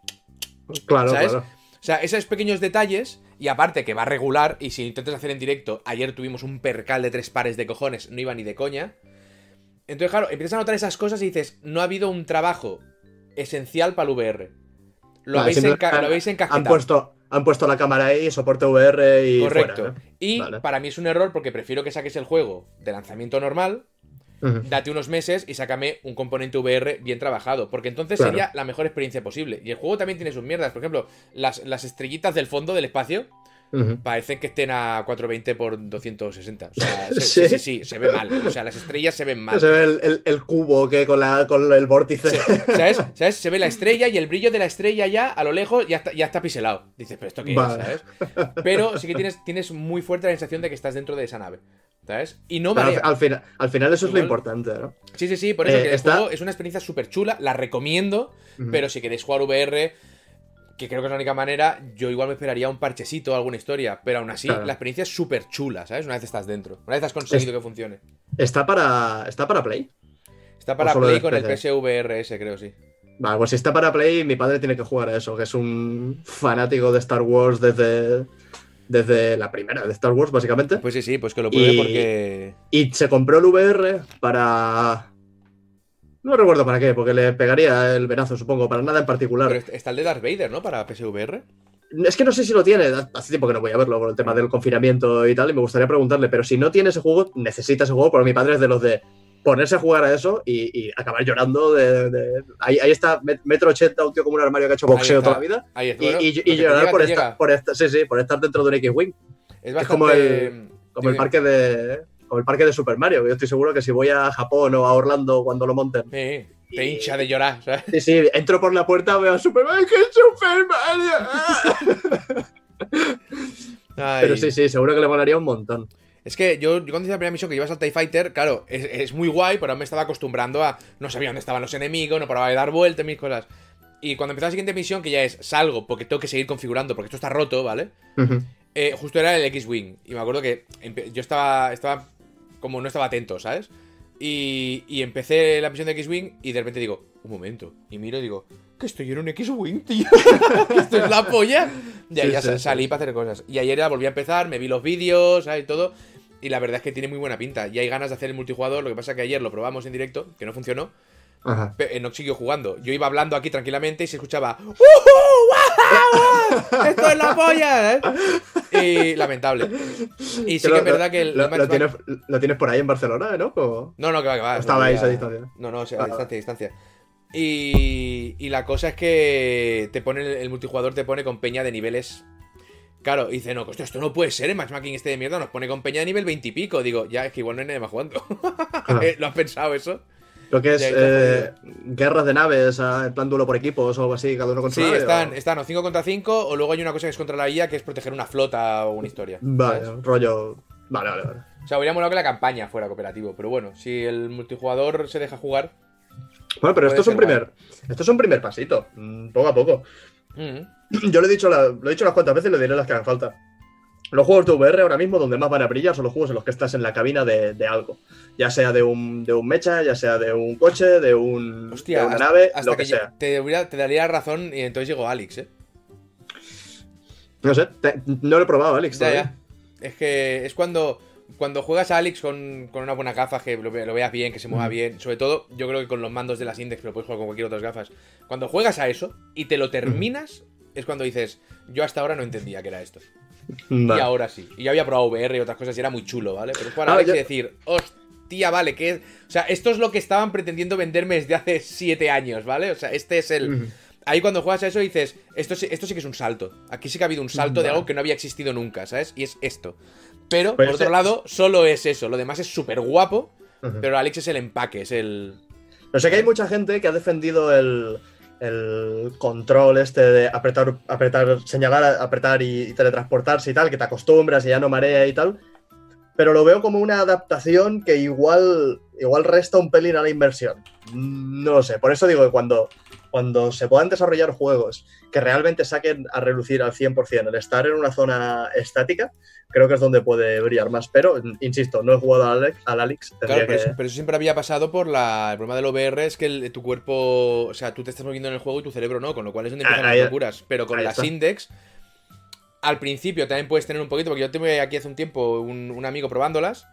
claro, ¿sabes? claro. O sea, esos pequeños detalles, y aparte que va regular, y si intentas hacer en directo, ayer tuvimos un percal de tres pares de cojones, no iba ni de coña. Entonces, claro, empiezas a notar esas cosas y dices, no ha habido un trabajo esencial para el VR. Lo, Vale, habéis, enca- han- lo habéis Han encasquetado. puesto, han puesto la cámara ahí, soporte VR y. Correcto. Y Vale. para mí es un error porque prefiero que saques el juego de lanzamiento normal, Date unos meses y sácame un componente VR bien trabajado. Porque entonces Claro. sería la mejor experiencia posible. Y el juego también tiene sus mierdas. Por ejemplo, las, las estrellitas del fondo del espacio parecen que estén a 420 por 260. O sea, se- Sí. sí, sí, sí, se ve mal. O sea, las estrellas se ven mal. Se ve el, el- el cubo que con, la, con el vórtice. ¿Sabes? ¿Sabes? Se ve la estrella y el brillo de la estrella ya a lo lejos ya está, ya está piselado. Dices, pero esto qué Vale. es, ¿sabes? Pero sí que tienes, tienes muy fuerte la sensación de que estás dentro de esa nave. ¿Sabes? Y no marea. al, al final, al final eso es lo importante, ¿no? Sí, sí, sí, por eso Eh, que el está- juego es una experiencia súper chula, la recomiendo, pero si queréis jugar VR, que creo que es la única manera, yo igual me esperaría un parchecito o alguna historia, pero aún así Claro. la experiencia es súper chula, ¿sabes? Una vez estás dentro, una vez has conseguido que funcione. Está para, está para Play. Está para Play con el PC. PSVR creo, sí. Vale, pues si está para Play, mi padre tiene que jugar a eso, que es un fanático de Star Wars desde, desde la primera de Star Wars, básicamente. Pues sí, sí, pues que lo Y- porque... Y se compró el VR para. No recuerdo para qué, porque le pegaría el venazo, supongo, para nada en particular. Pero está el de Darth Vader, ¿no? Para PSVR. Es que no sé si lo tiene, hace tiempo que no voy a verlo por el tema del confinamiento y tal, y me gustaría preguntarle, pero si no tiene ese juego, necesita ese juego, porque mi padre es de los de ponerse a jugar a eso y, y acabar llorando de... de- Ahí, ahí está, met- metro ochenta, un tío como un armario que ha hecho boxeo está. toda la vida, Ahí es, y, bueno, y- que llorar por, llega. por estar, sí, sí, por estar dentro de un X-Wing. Es es como el- Como el parque de... Como el parque de Super Mario, que yo estoy seguro que si voy a Japón o a Orlando cuando lo monten, Sí, te hincha de llorar, ¿sabes? Sí, sí, entro por la puerta, veo a Superman, que es Super Mario. Pero sí, sí, seguro que le molaría un montón. Es que yo, yo cuando hice la primera misión que llevas al TIE Fighter, claro, es, es muy guay, pero me estaba acostumbrando a. No sabía dónde estaban los enemigos, no paraba de dar vueltas, mis cosas. Y cuando empezó la siguiente misión, que ya es salgo porque tengo que seguir configurando, porque esto está roto, ¿vale? Eh, justo era el X-Wing. Y me acuerdo que yo estaba, estaba como no estaba atento, ¿sabes? Y, y empecé la misión de X-Wing y de repente digo, un momento. Y miro y digo, que estoy en un X-Wing, tío. Esto es la polla. Y ahí Sí, ya sí, sa- sí. salí para hacer cosas. Y ayer volví a empezar, me vi los vídeos, ¿sabes? Y todo. Y la verdad es que tiene muy buena pinta. Y hay ganas de hacer el multijugador. Lo que pasa que ayer lo probamos en directo, que no funcionó. Ajá. Pe- eh, no siguió jugando. Yo iba hablando aquí tranquilamente y se escuchaba. ¡Guau! guau! ¡Esto es la polla! ¿eh? Y lamentable. Y sí que es verdad que el, lo, tienes, lo tienes por ahí en Barcelona, ¿no? No, no, que va, que va. Estabais no, a distancia. No, no, o sea, a Ah. distancia, a distancia. Y, y la cosa es que te pone el multijugador te pone con peña de niveles. Claro, y dice, no, hostia, esto no puede ser, el matchmaking este de mierda nos pone con peña de nivel 20 y pico. Digo, ya, es que igual no hay nadie más jugando. Eh, ¿Lo has pensado eso? Lo que es eh, guerras de naves, ah, en plan duelo por equipos o algo así, cada uno con su Sí, nave, están, o- están o 5 contra 5, o luego hay una cosa que es contra la IA, que es proteger una flota o una historia. Vale, ¿sabes? rollo. Vale, vale, vale. O sea, hubiera molado que la campaña fuera cooperativo, pero bueno, si el multijugador se deja jugar. Bueno, pero esto es un primer. Esto es un primer pasito. mm, Poco a poco. mm, Yo lo he dicho, la- lo he dicho unas cuantas veces y le diré las que hagan falta. Los juegos de VR ahora mismo donde más van a brillar son los juegos en los que estás en la cabina de, de algo. Ya sea de un, de un mecha, ya sea de un coche, de, un, Hostia, de una hasta, nave, hasta lo que, sea. te, hubiera- te daría razón y entonces llegó Alex, ¿eh? No sé, te- no lo he probado, Alex. Ya, todavía. ya. Es que es cuando. Cuando juegas a Alex con, con una buena gafa, que lo, ve- lo veas bien, que se mueva Mm. bien, sobre todo yo creo que con los mandos de las Index, pero puedes jugar con cualquier otras gafas. Cuando juegas a eso y te lo terminas, es cuando dices, yo hasta ahora no entendía que era esto. Y Vale. ahora sí. Y yo había probado VR y otras cosas y era muy chulo, ¿vale? Pero es para Ah, Alex yo- y decir, hostia, vale, que. O sea, esto es lo que estaban pretendiendo venderme desde hace siete años, ¿vale? O sea, este es el. Ahí cuando juegas a eso dices, esto, sí- esto sí que es un salto. Aquí sí que ha habido un salto de algo que no había existido nunca, ¿sabes? Y es esto. Pero, Pues por otro este- lado, solo es eso. Lo demás es súper guapo, pero Alex es el empaque, es el. No sé que hay mucha gente que ha defendido el, el control este de apretar, apretar, señalar, apretar y, y teletransportarse y tal, que te acostumbras y ya no marea y tal. Pero lo veo como una adaptación que igual, igual resta un pelín a la inversión. No lo sé. Por eso digo que cuando, cuando se puedan desarrollar juegos que realmente saquen a relucir al 100% el estar en una zona estática, creo que es donde puede brillar más. Pero, insisto, no he jugado al Alex. Al Alex Claro, pero, que- eso, pero eso siempre había pasado por la. El problema del VR es que el- tu cuerpo. O sea, tú te estás moviendo en el juego y tu cerebro no, con lo cual es donde empiezan Ahí- las locuras. Pero con las está. Index. Al principio también puedes tener un poquito, porque yo tuve aquí hace un tiempo un, un amigo probándolas.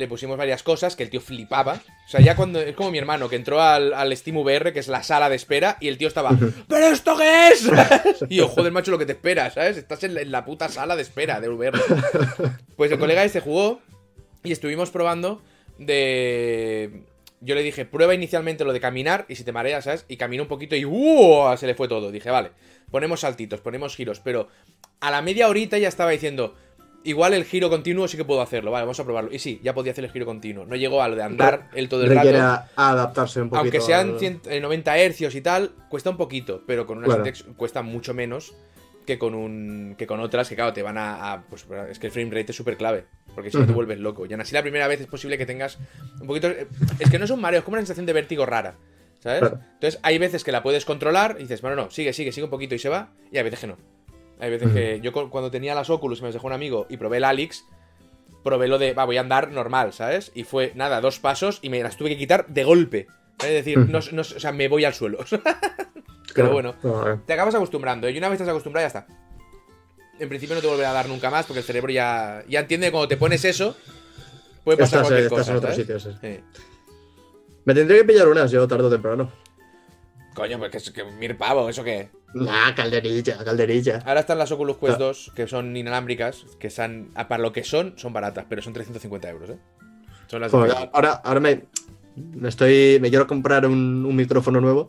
Le pusimos varias cosas que el tío flipaba. O sea, ya cuando. Es como mi hermano que entró al, al Steam VR, que es la sala de espera, y el tío estaba. ¿Pero esto qué es? y yo, joder, macho, lo que te esperas, ¿sabes? Estás en la, en la puta sala de espera de VR. Pues el colega este jugó y estuvimos probando de... Yo le dije, prueba inicialmente lo de caminar y si te mareas, ¿sabes? Y caminó un poquito y ¡uh! se le fue todo. Dije, vale, ponemos saltitos, ponemos giros, pero a la media horita ya estaba diciendo, igual el giro continuo sí que puedo hacerlo, vale, vamos a probarlo. Y sí, ya podía hacer el giro continuo. No llegó a lo de andar el todo el requiere rato. adaptarse un poquito. Aunque sean al- 100 eh, 90 hercios y tal, cuesta un poquito, pero con unas Claro. Cuesta mucho menos que con un que con otras que claro te van a, a- pues es que el frame rate es súper clave porque si no te vuelves loco y aún así la primera vez es posible que tengas un poquito es que no es un mareo es como una sensación de vértigo rara ¿sabes? Entonces hay veces que la puedes controlar y dices bueno no sigue sigue sigue un poquito y se va y hay veces que no hay veces que yo cu- cuando tenía las Oculus y me las dejó un amigo y probé el Alix probé lo de va voy a andar normal ¿sabes? y fue nada dos pasos y me las tuve que quitar de golpe es decir, Ujú. no, no- o sea, me voy al suelo. Claro. bueno. Te acabas acostumbrando, ¿eh? y una vez estás acostumbrado ya está. En principio no te volverá a dar nunca más porque el cerebro ya, ya entiende que cuando te pones eso, puede pasar Estás, cualquier estás cosa. en otro ¿sabes? sitio, sí. Sí. Me tendría que pillar unas yo tarde o temprano. Coño, pues que, es- que mir pavo, ¿eso qué? Nah, calderilla, calderilla. Ahora están las Oculus Quest Ah. 2, que son inalámbricas, que están, ah, para lo que son, son baratas, pero son 350 euros, ¿eh? Son las de Joder, Facebook. ahora, ahora me, me estoy. Me quiero comprar un, un micrófono nuevo.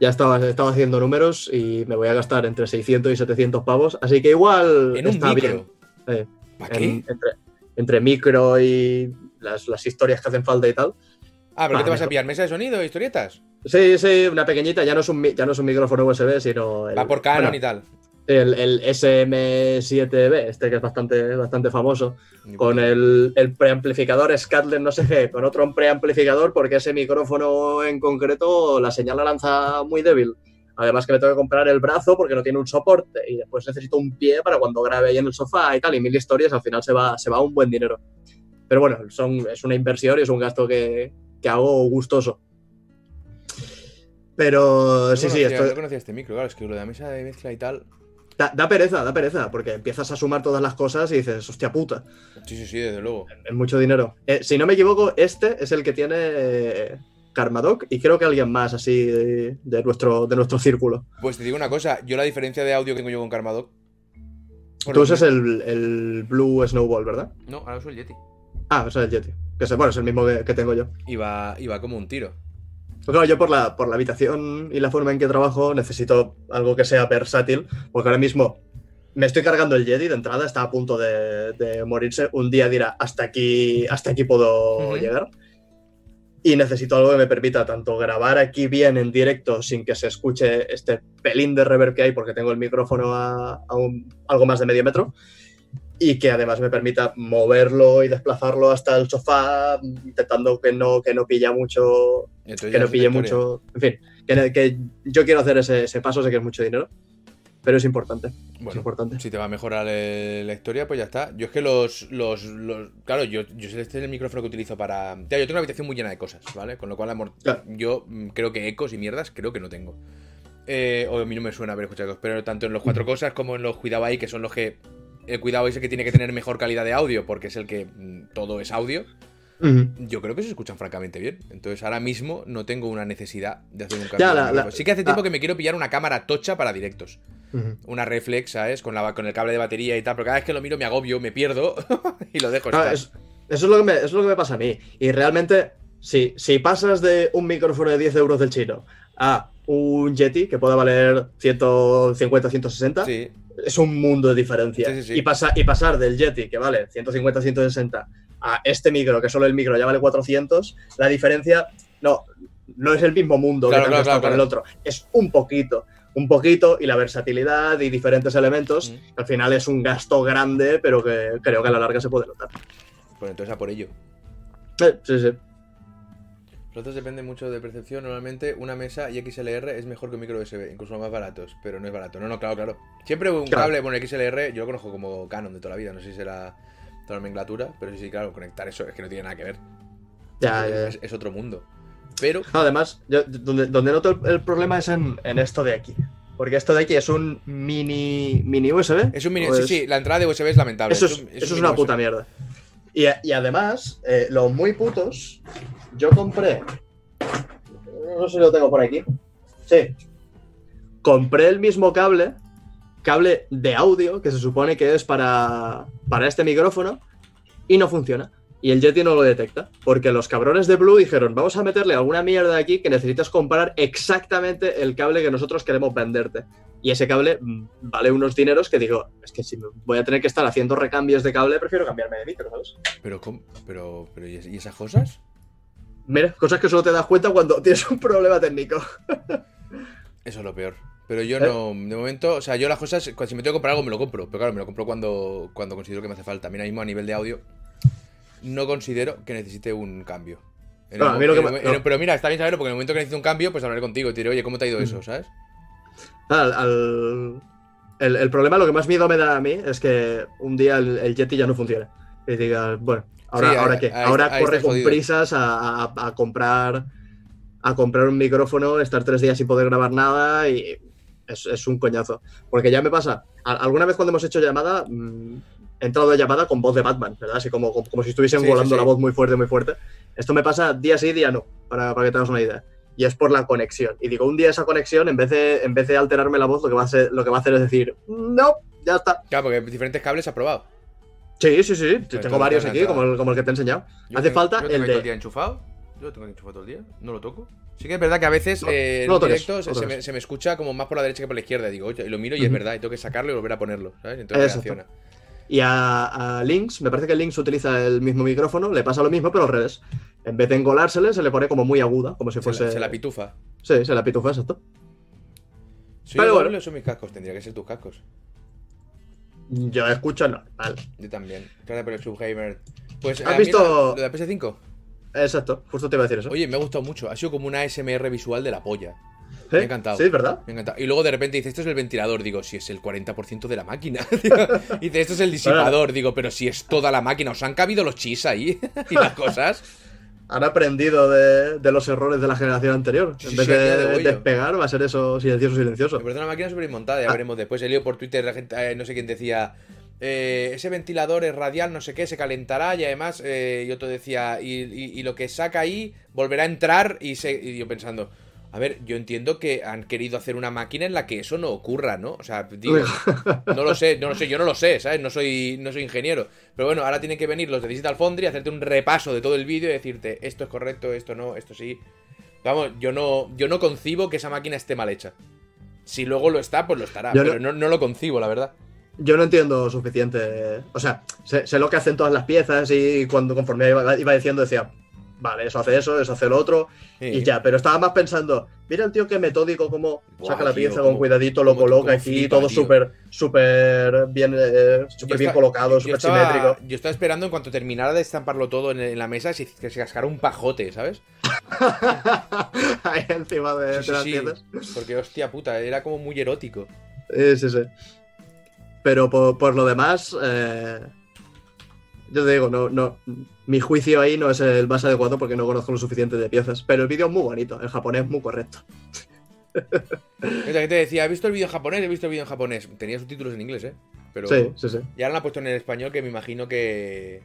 Ya estaba, estaba haciendo números y me voy a gastar entre 600 y 700 pavos. Así que igual En un está micro. bien. Eh, ¿Para en- qué? entre, entre micro y las, las historias que hacen falta y tal. Ah, ¿pero qué te vas a pillar? ¿Mesa de sonido? ¿Historietas? Sí, sí, una pequeñita. Ya no es un, ya no es un micrófono USB, sino. El, Va por Canon bueno, y tal. el, el SM7B, este que es bastante, bastante famoso. Con el, el preamplificador Scatler no sé qué, con otro preamplificador porque ese micrófono en concreto la señal la lanza muy débil. Además que me tengo que comprar el brazo porque no tiene un soporte y después necesito un pie para cuando grabe ahí en el sofá y tal y mil historias, al final se va, se va un buen dinero. Pero bueno, son, es una inversión y es un gasto que, que hago gustoso. Pero No sí, sí, esto No conocía este micro, claro, es que lo de la mesa de mezcla y tal. da, da pereza, da pereza, porque empiezas a sumar todas las cosas y dices, hostia puta. Sí, sí, sí, desde luego. Es mucho dinero. Eh, si no me equivoco, este es el que tiene eh, Karmadoc y creo que alguien más así de, de nuestro, de nuestro círculo. Pues te digo una cosa, yo la diferencia de audio que tengo yo con Karmadoc. Tú usas el, el Blue Snowball, ¿verdad? No, ahora uso el Yeti. Ah, es el Yeti. Que es, bueno, es el mismo que, que tengo yo. Iba, iba como un tiro. Pues claro, yo por la, por la habitación y la forma en que trabajo necesito algo que sea versátil, porque ahora mismo me estoy cargando el Yeti de entrada, está a punto de, de morirse. Un día dirá, hasta aquí, hasta aquí puedo llegar. Y necesito algo que me permita tanto grabar aquí bien en directo sin que se escuche este pelín de reverb que hay, porque tengo el micrófono a, a un- algo más de medio metro, y que además me permita moverlo y desplazarlo hasta el sofá, intentando que no, que no pilla mucho que no es pille mucho. En fin, que, que yo quiero hacer ese, ese paso, sé que es mucho dinero, pero es importante. es Bueno, importante. si te va a mejorar el- la historia, pues ya está. Yo es que los. los, los- claro, yo, yo este es el micrófono que utilizo para. Ya, yo tengo una habitación muy llena de cosas, ¿vale? Con lo cual, amor, Claro. yo mm, creo que ecos y mierdas creo que no tengo. Eh, o a mí no me suena haber escuchado, pero tanto en los cuatro cosas como en los cuidado ahí, que son los que el cuidado ese que tiene que tener mejor calidad de audio, porque es el que mm, todo es audio, yo creo que se escuchan francamente bien. Entonces ahora mismo no tengo una necesidad de hacer un cambio. Ya, de la- micrófono. la- sí que hace tiempo que me quiero pillar una cámara tocha para directos. Una reflex, ¿sabes? Con, la, con el cable de batería y tal. Pero cada vez que lo miro me agobio, me pierdo y lo dejo Ah, es- eso, es lo que me, eso es lo que me pasa a mí. Y realmente, si, si pasas de un micrófono de 10 euros del chino a un Yeti que pueda valer 150, 160, Sí. Es un mundo de diferencia. Sí, sí, sí. Y, pasa- y pasar del Yeti, que vale 150, 160, a este micro, que solo el micro ya vale 400, la diferencia no, no es el mismo mundo Claro, que claro, con el otro. Es un poquito. Un poquito y la versatilidad y diferentes elementos. Mm. Al final es un gasto grande, pero que creo que a la larga se puede notar. Pues entonces a por ello. Eh, sí, sí. Los otros dependen mucho de percepción. Normalmente una mesa y XLR es mejor que un micro USB, incluso más baratos, pero no es barato. No, no, claro, claro. Siempre un Claro. cable, bueno, XLR, yo lo conozco como Canon de toda la vida, no sé si será toda la nomenclatura, pero sí, sí, claro, conectar eso es que no tiene nada que ver. Ya, es, ya, ya. es- es otro mundo. Pero, No, además, yo- donde, donde noto el, el problema es en, en esto de aquí. Porque esto de aquí es un mini, mini USB. es un mini. ¿o Sí, es- sí, la entrada de USB es lamentable. Eso es, un- eso es un una puta USB. mierda. Y, además, eh, los muy putos, yo compré. No sé si lo tengo por aquí. Sí. Compré el mismo cable, cable de audio, que se supone que es para, para este micrófono, y no funciona. Y el Yeti no lo detecta, porque los cabrones de Blue dijeron, vamos a meterle alguna mierda aquí que necesitas comprar exactamente el cable que nosotros queremos venderte. Y ese cable mm, vale unos dineros que digo, es que si voy a tener que estar haciendo recambios de cable, prefiero cambiarme de micro, ¿sabes? Pero, pero, pero ¿y es- ¿y esas cosas? Mira, cosas que solo te das cuenta cuando tienes un problema técnico. Eso es lo peor. Pero yo ¿Eh? no, de momento, o sea, yo las cosas, si me tengo que comprar algo, me lo compro. Pero claro, me lo compro cuando, cuando considero que me hace falta. Ahora mismo a nivel de audio, no considero que necesite un cambio. En el No, a mo- mí lo que en el me- mo- en el- no. Pero mira, está bien saberlo, porque en el momento que necesite un cambio, pues hablaré contigo y te diré, oye, ¿cómo te ha ido eso? ¿Sabes? Al- al- el, el problema, lo que más miedo me da a mí es que un día el, el Yeti ya no funcione. Y digas, bueno, ahora, Sí, ¿ahora qué? ahí- ahora ahí corre con prisas a, a- a comprar a comprar un micrófono, estar tres días sin poder grabar nada y es, es un coñazo. Porque ya me pasa, alguna vez cuando hemos hecho llamada, mm, he entrado de llamada con voz de Batman, ¿verdad? Así como, como, como si estuviesen Sí, volando sí. la voz muy fuerte, muy fuerte. Esto me pasa día sí, día no, para, para que tengas una idea. Y es por la conexión. Y digo, un día esa conexión, en vez de, en vez de alterarme la voz, lo que, va a hacer, lo que va a hacer es decir, no, ya está. Claro, porque diferentes cables ha probado. Sí, sí, sí. entonces Tengo varios aquí, como el, como el que te he enseñado. Yo Hace tengo- falta yo tengo el todo de- el día enchufado. Yo lo tengo enchufado todo el día. No lo toco. Sí que es verdad que a veces No, eh, en no toques, directo no se, me, se me escucha como más por la derecha que por la izquierda. Digo, oye, y lo miro y es verdad. Y tengo que sacarlo y volver a ponerlo. ¿sabes? Entonces Exacto. reacciona. Y a, a Lynx, me parece que Lynx utiliza el mismo micrófono, le pasa lo mismo, pero al revés. En vez de engolársele, se le pone como muy aguda, como si Se, fuese. la, se la pitufa. Sí, se la pitufa, exacto. ¿Soy Pero bueno. son mis cascos? Tendría que ser tus cascos. Yo escucho normal. Yo también. Claro, pero el Subgamer. Pues, ¿Has mí visto- Lo, de PS5. Exacto, justo te iba a decir eso. Oye, me ha gustado mucho. Ha sido como una SMR visual de la polla. ¿Sí? me ha encantado. Sí, ¿verdad? Me encanta. Y luego de repente dice, esto es el ventilador. Digo, si es el 40% de la máquina. Dice, esto es el disipador. Digo, pero si es toda la máquina. ¿Os han cabido los chis ahí? y las cosas. Han aprendido de, de los errores de la generación anterior. Sí, en sí, vez sí, de yo. despegar, va a ser eso silencioso, silencioso. Me parece una máquina súper montada, ya Ah. veremos después. He leído por Twitter, la gente, eh, no sé quién decía, eh, ese ventilador es radial, no sé qué, se calentará y además, eh, y otro decía, y, y- y lo que saca ahí volverá a entrar y, se, y yo pensando, a ver, yo entiendo que han querido hacer una máquina en la que eso no ocurra, ¿no? O sea, digo, no lo sé, no lo sé, yo no lo sé, ¿sabes? No soy, no soy ingeniero. Pero bueno, ahora tienen que venir los de Digital Foundry, hacerte un repaso de todo el vídeo y decirte, esto es correcto, esto no, esto sí. Vamos, yo no, yo no concibo que esa máquina esté mal hecha. Si luego lo está, pues lo estará. Yo pero no, no lo concibo, la verdad. Yo no entiendo suficiente. O sea, sé, sé lo que hacen todas las piezas y cuando conforme iba, iba diciendo decía, vale, eso hace eso, eso hace lo otro, Sí. y ya. Pero estaba más pensando, mira el tío que metódico, cómo Buah, saca la pieza con cuidadito, lo coloca aquí, flipa, todo súper, súper bien, eh, Yo súper bien colocado, súper simétrico. Yo estaba esperando en cuanto terminara de estamparlo todo en, en la mesa que se cascara un pajote, ¿sabes? Ahí encima de, Sí, de las sí, sí. piezas. Porque, hostia puta, era como muy erótico. Sí, sí, sí. Pero por, por lo demás, eh, yo te digo, no, no, mi juicio ahí no es el más adecuado porque no conozco lo suficiente de piezas. Pero el vídeo es muy bonito, el japonés muy correcto. Esta gente decía, ¿he visto el vídeo en japonés? He visto el vídeo en japonés. Tenía subtítulos en inglés, ¿eh? pero. Sí, sí, sí. Y ahora la han puesto en español que me imagino que.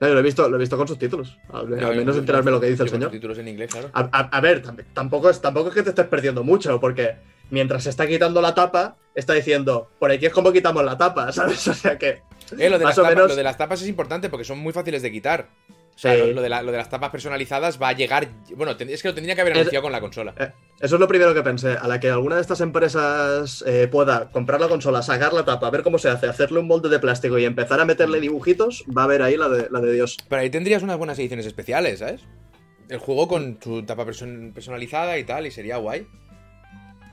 No, lo, he visto, lo he visto con subtítulos. Al, al No, menos enterarme lo que dice el señor. Títulos en inglés, claro. A, a- a ver, tam- tampoco es, tampoco es que te estés perdiendo mucho, porque mientras se está quitando la tapa, está diciendo, por aquí es como quitamos la tapa, ¿sabes? O sea que. Eh, lo, de las tapas, menos- lo de las tapas es importante porque son muy fáciles de quitar. Sí. lo, lo de la- lo de las tapas personalizadas va a llegar. Bueno, es que lo tendría que haber Es- anunciado con la consola. Eh, Eso es lo primero que pensé. A la que alguna de estas empresas eh, pueda comprar la consola, sacar la tapa, ver cómo se hace, hacerle un molde de plástico y empezar a meterle dibujitos, va a haber ahí la de, la de Dios. Pero ahí tendrías unas buenas ediciones especiales, ¿sabes? El juego con su tapa person- personalizada y tal, y sería guay.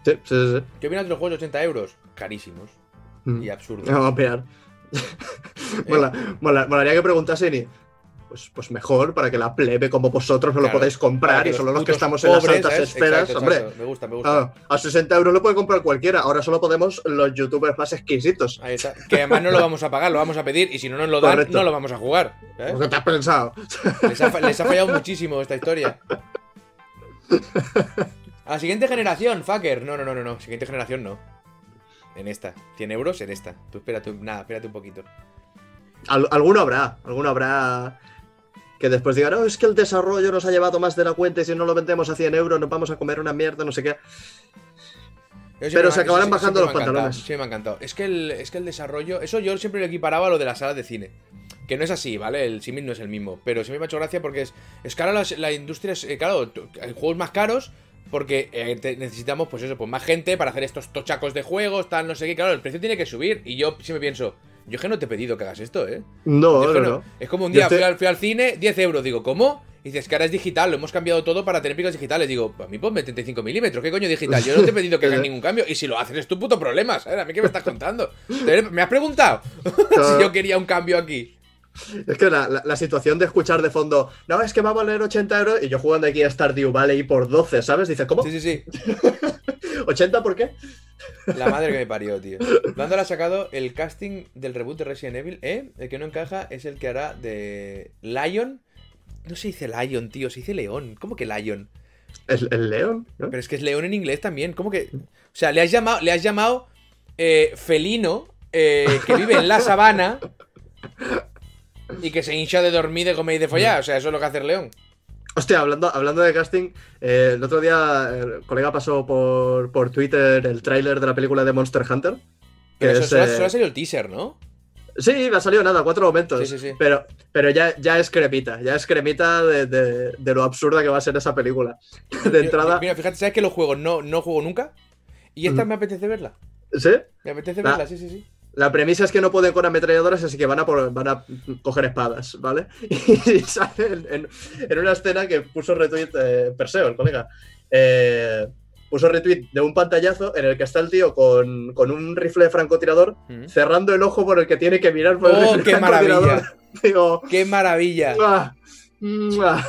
Sí, sí, sí. ¿Qué opinas de los juegos de 80 euros? Carísimos Mm. y absurdos. Vamos a pegar. Mola- mola- molaría que preguntasen y. Pues, pues mejor, para que la plebe como vosotros no lo podáis comprar y solo los que estamos en las altas ¿sabes? esferas, Exacto, hombre. exacto. Me gusta, me gusta. Ah, a 60 euros lo puede comprar cualquiera, ahora solo podemos los youtubers más exquisitos. Ahí está. Que además no lo vamos a pagar, lo vamos a pedir, y si no nos lo dan, Correcto. no lo vamos a jugar. ¿sabes? ¿Qué te has pensado? Les ha, les ha fallado muchísimo esta historia. A la siguiente generación, fucker. No, no, no, no, no. Siguiente generación no. En esta. 100 euros en esta. Tú espérate, nada, espérate un poquito. Al- alguno habrá, alguno habrá que después diga, no, es que el desarrollo nos ha llevado más de la cuenta y si no lo vendemos a 100 euros nos vamos a comer una mierda, no sé qué. Pero me- se acabarán bajando los pantalones. Sí, me ha encantado. Es que, el, es que el desarrollo. Eso yo siempre lo equiparaba a lo de las salas de cine. Que no es así, ¿vale? El símil no es el mismo. Pero sí me ha hecho gracia porque es. Es que ahora las- la, industria es. eh, claro, hay juegos más caros. Porque eh, necesitamos, pues eso, pues más gente para hacer estos tochacos de juegos, tal, no sé qué. Claro, el precio tiene que subir. Y yo siempre pienso, yo es que no te he pedido que hagas esto, ¿eh? No, no, no. no. Es como un día fui, al, fui al cine, 10 euros. Digo, ¿cómo? Y dices que ahora es digital, lo hemos cambiado todo para tener películas digitales. Digo, a mí ponme 35 milímetros, ¿qué coño digital? Yo no te he pedido que hagas ningún cambio. Y si lo haces es tu puto problema, ¿sabes? ¿A mí qué me estás contando? ¿Te- ¿Me has preguntado si yo quería un cambio aquí? Es que la, la- la situación de escuchar de fondo, no, es que va a valer 80 euros y yo jugando aquí a Stardew Valley por 12, ¿sabes? Dices, ¿cómo? Sí, sí, sí. ¿80 por qué? La madre que me parió, tío. Lando ha sacado el casting del reboot de Resident Evil, ¿eh? El que no encaja es el que hará de Lion. No se dice Lion, tío, se dice León. ¿Cómo que Lion? ¿El, el león? ¿no? Pero es que es león en inglés también. ¿Cómo que.? O sea, le has llamado, le has llamado eh, felino eh, que vive en la sabana y que se hincha de dormir, de comer y de follar. O sea, eso es lo que hace el león. Hostia, hablando, hablando de casting, eh, el otro día el colega pasó por, por Twitter el tráiler de la película de Monster Hunter. que Pero eso es, solo, eh, solo ha salido el teaser, ¿no? Sí, me ha salido nada, cuatro momentos. Sí, sí, sí. Pero, pero ya, ya es cremita, ya es cremita de, de- de lo absurda que va a ser esa película. De entrada. Mira, fíjate, ¿sabes que los juegos no, no juego nunca? Y esta Mm. me apetece verla. ¿Sí? Me apetece La- verla, sí, sí, sí. La premisa es que no pueden con ametralladoras, así que van a, por- van a coger espadas, ¿vale? Y sale en, en- en una escena que puso retweet eh, Perseo, el colega. eh, puso retweet de un pantallazo en el que está el tío con, con un rifle de francotirador Mm. cerrando el ojo por el que tiene que mirar por el ¡Oh, rifle qué maravilla! Digo, ¡Qué maravilla! ¡mua! ¡mua!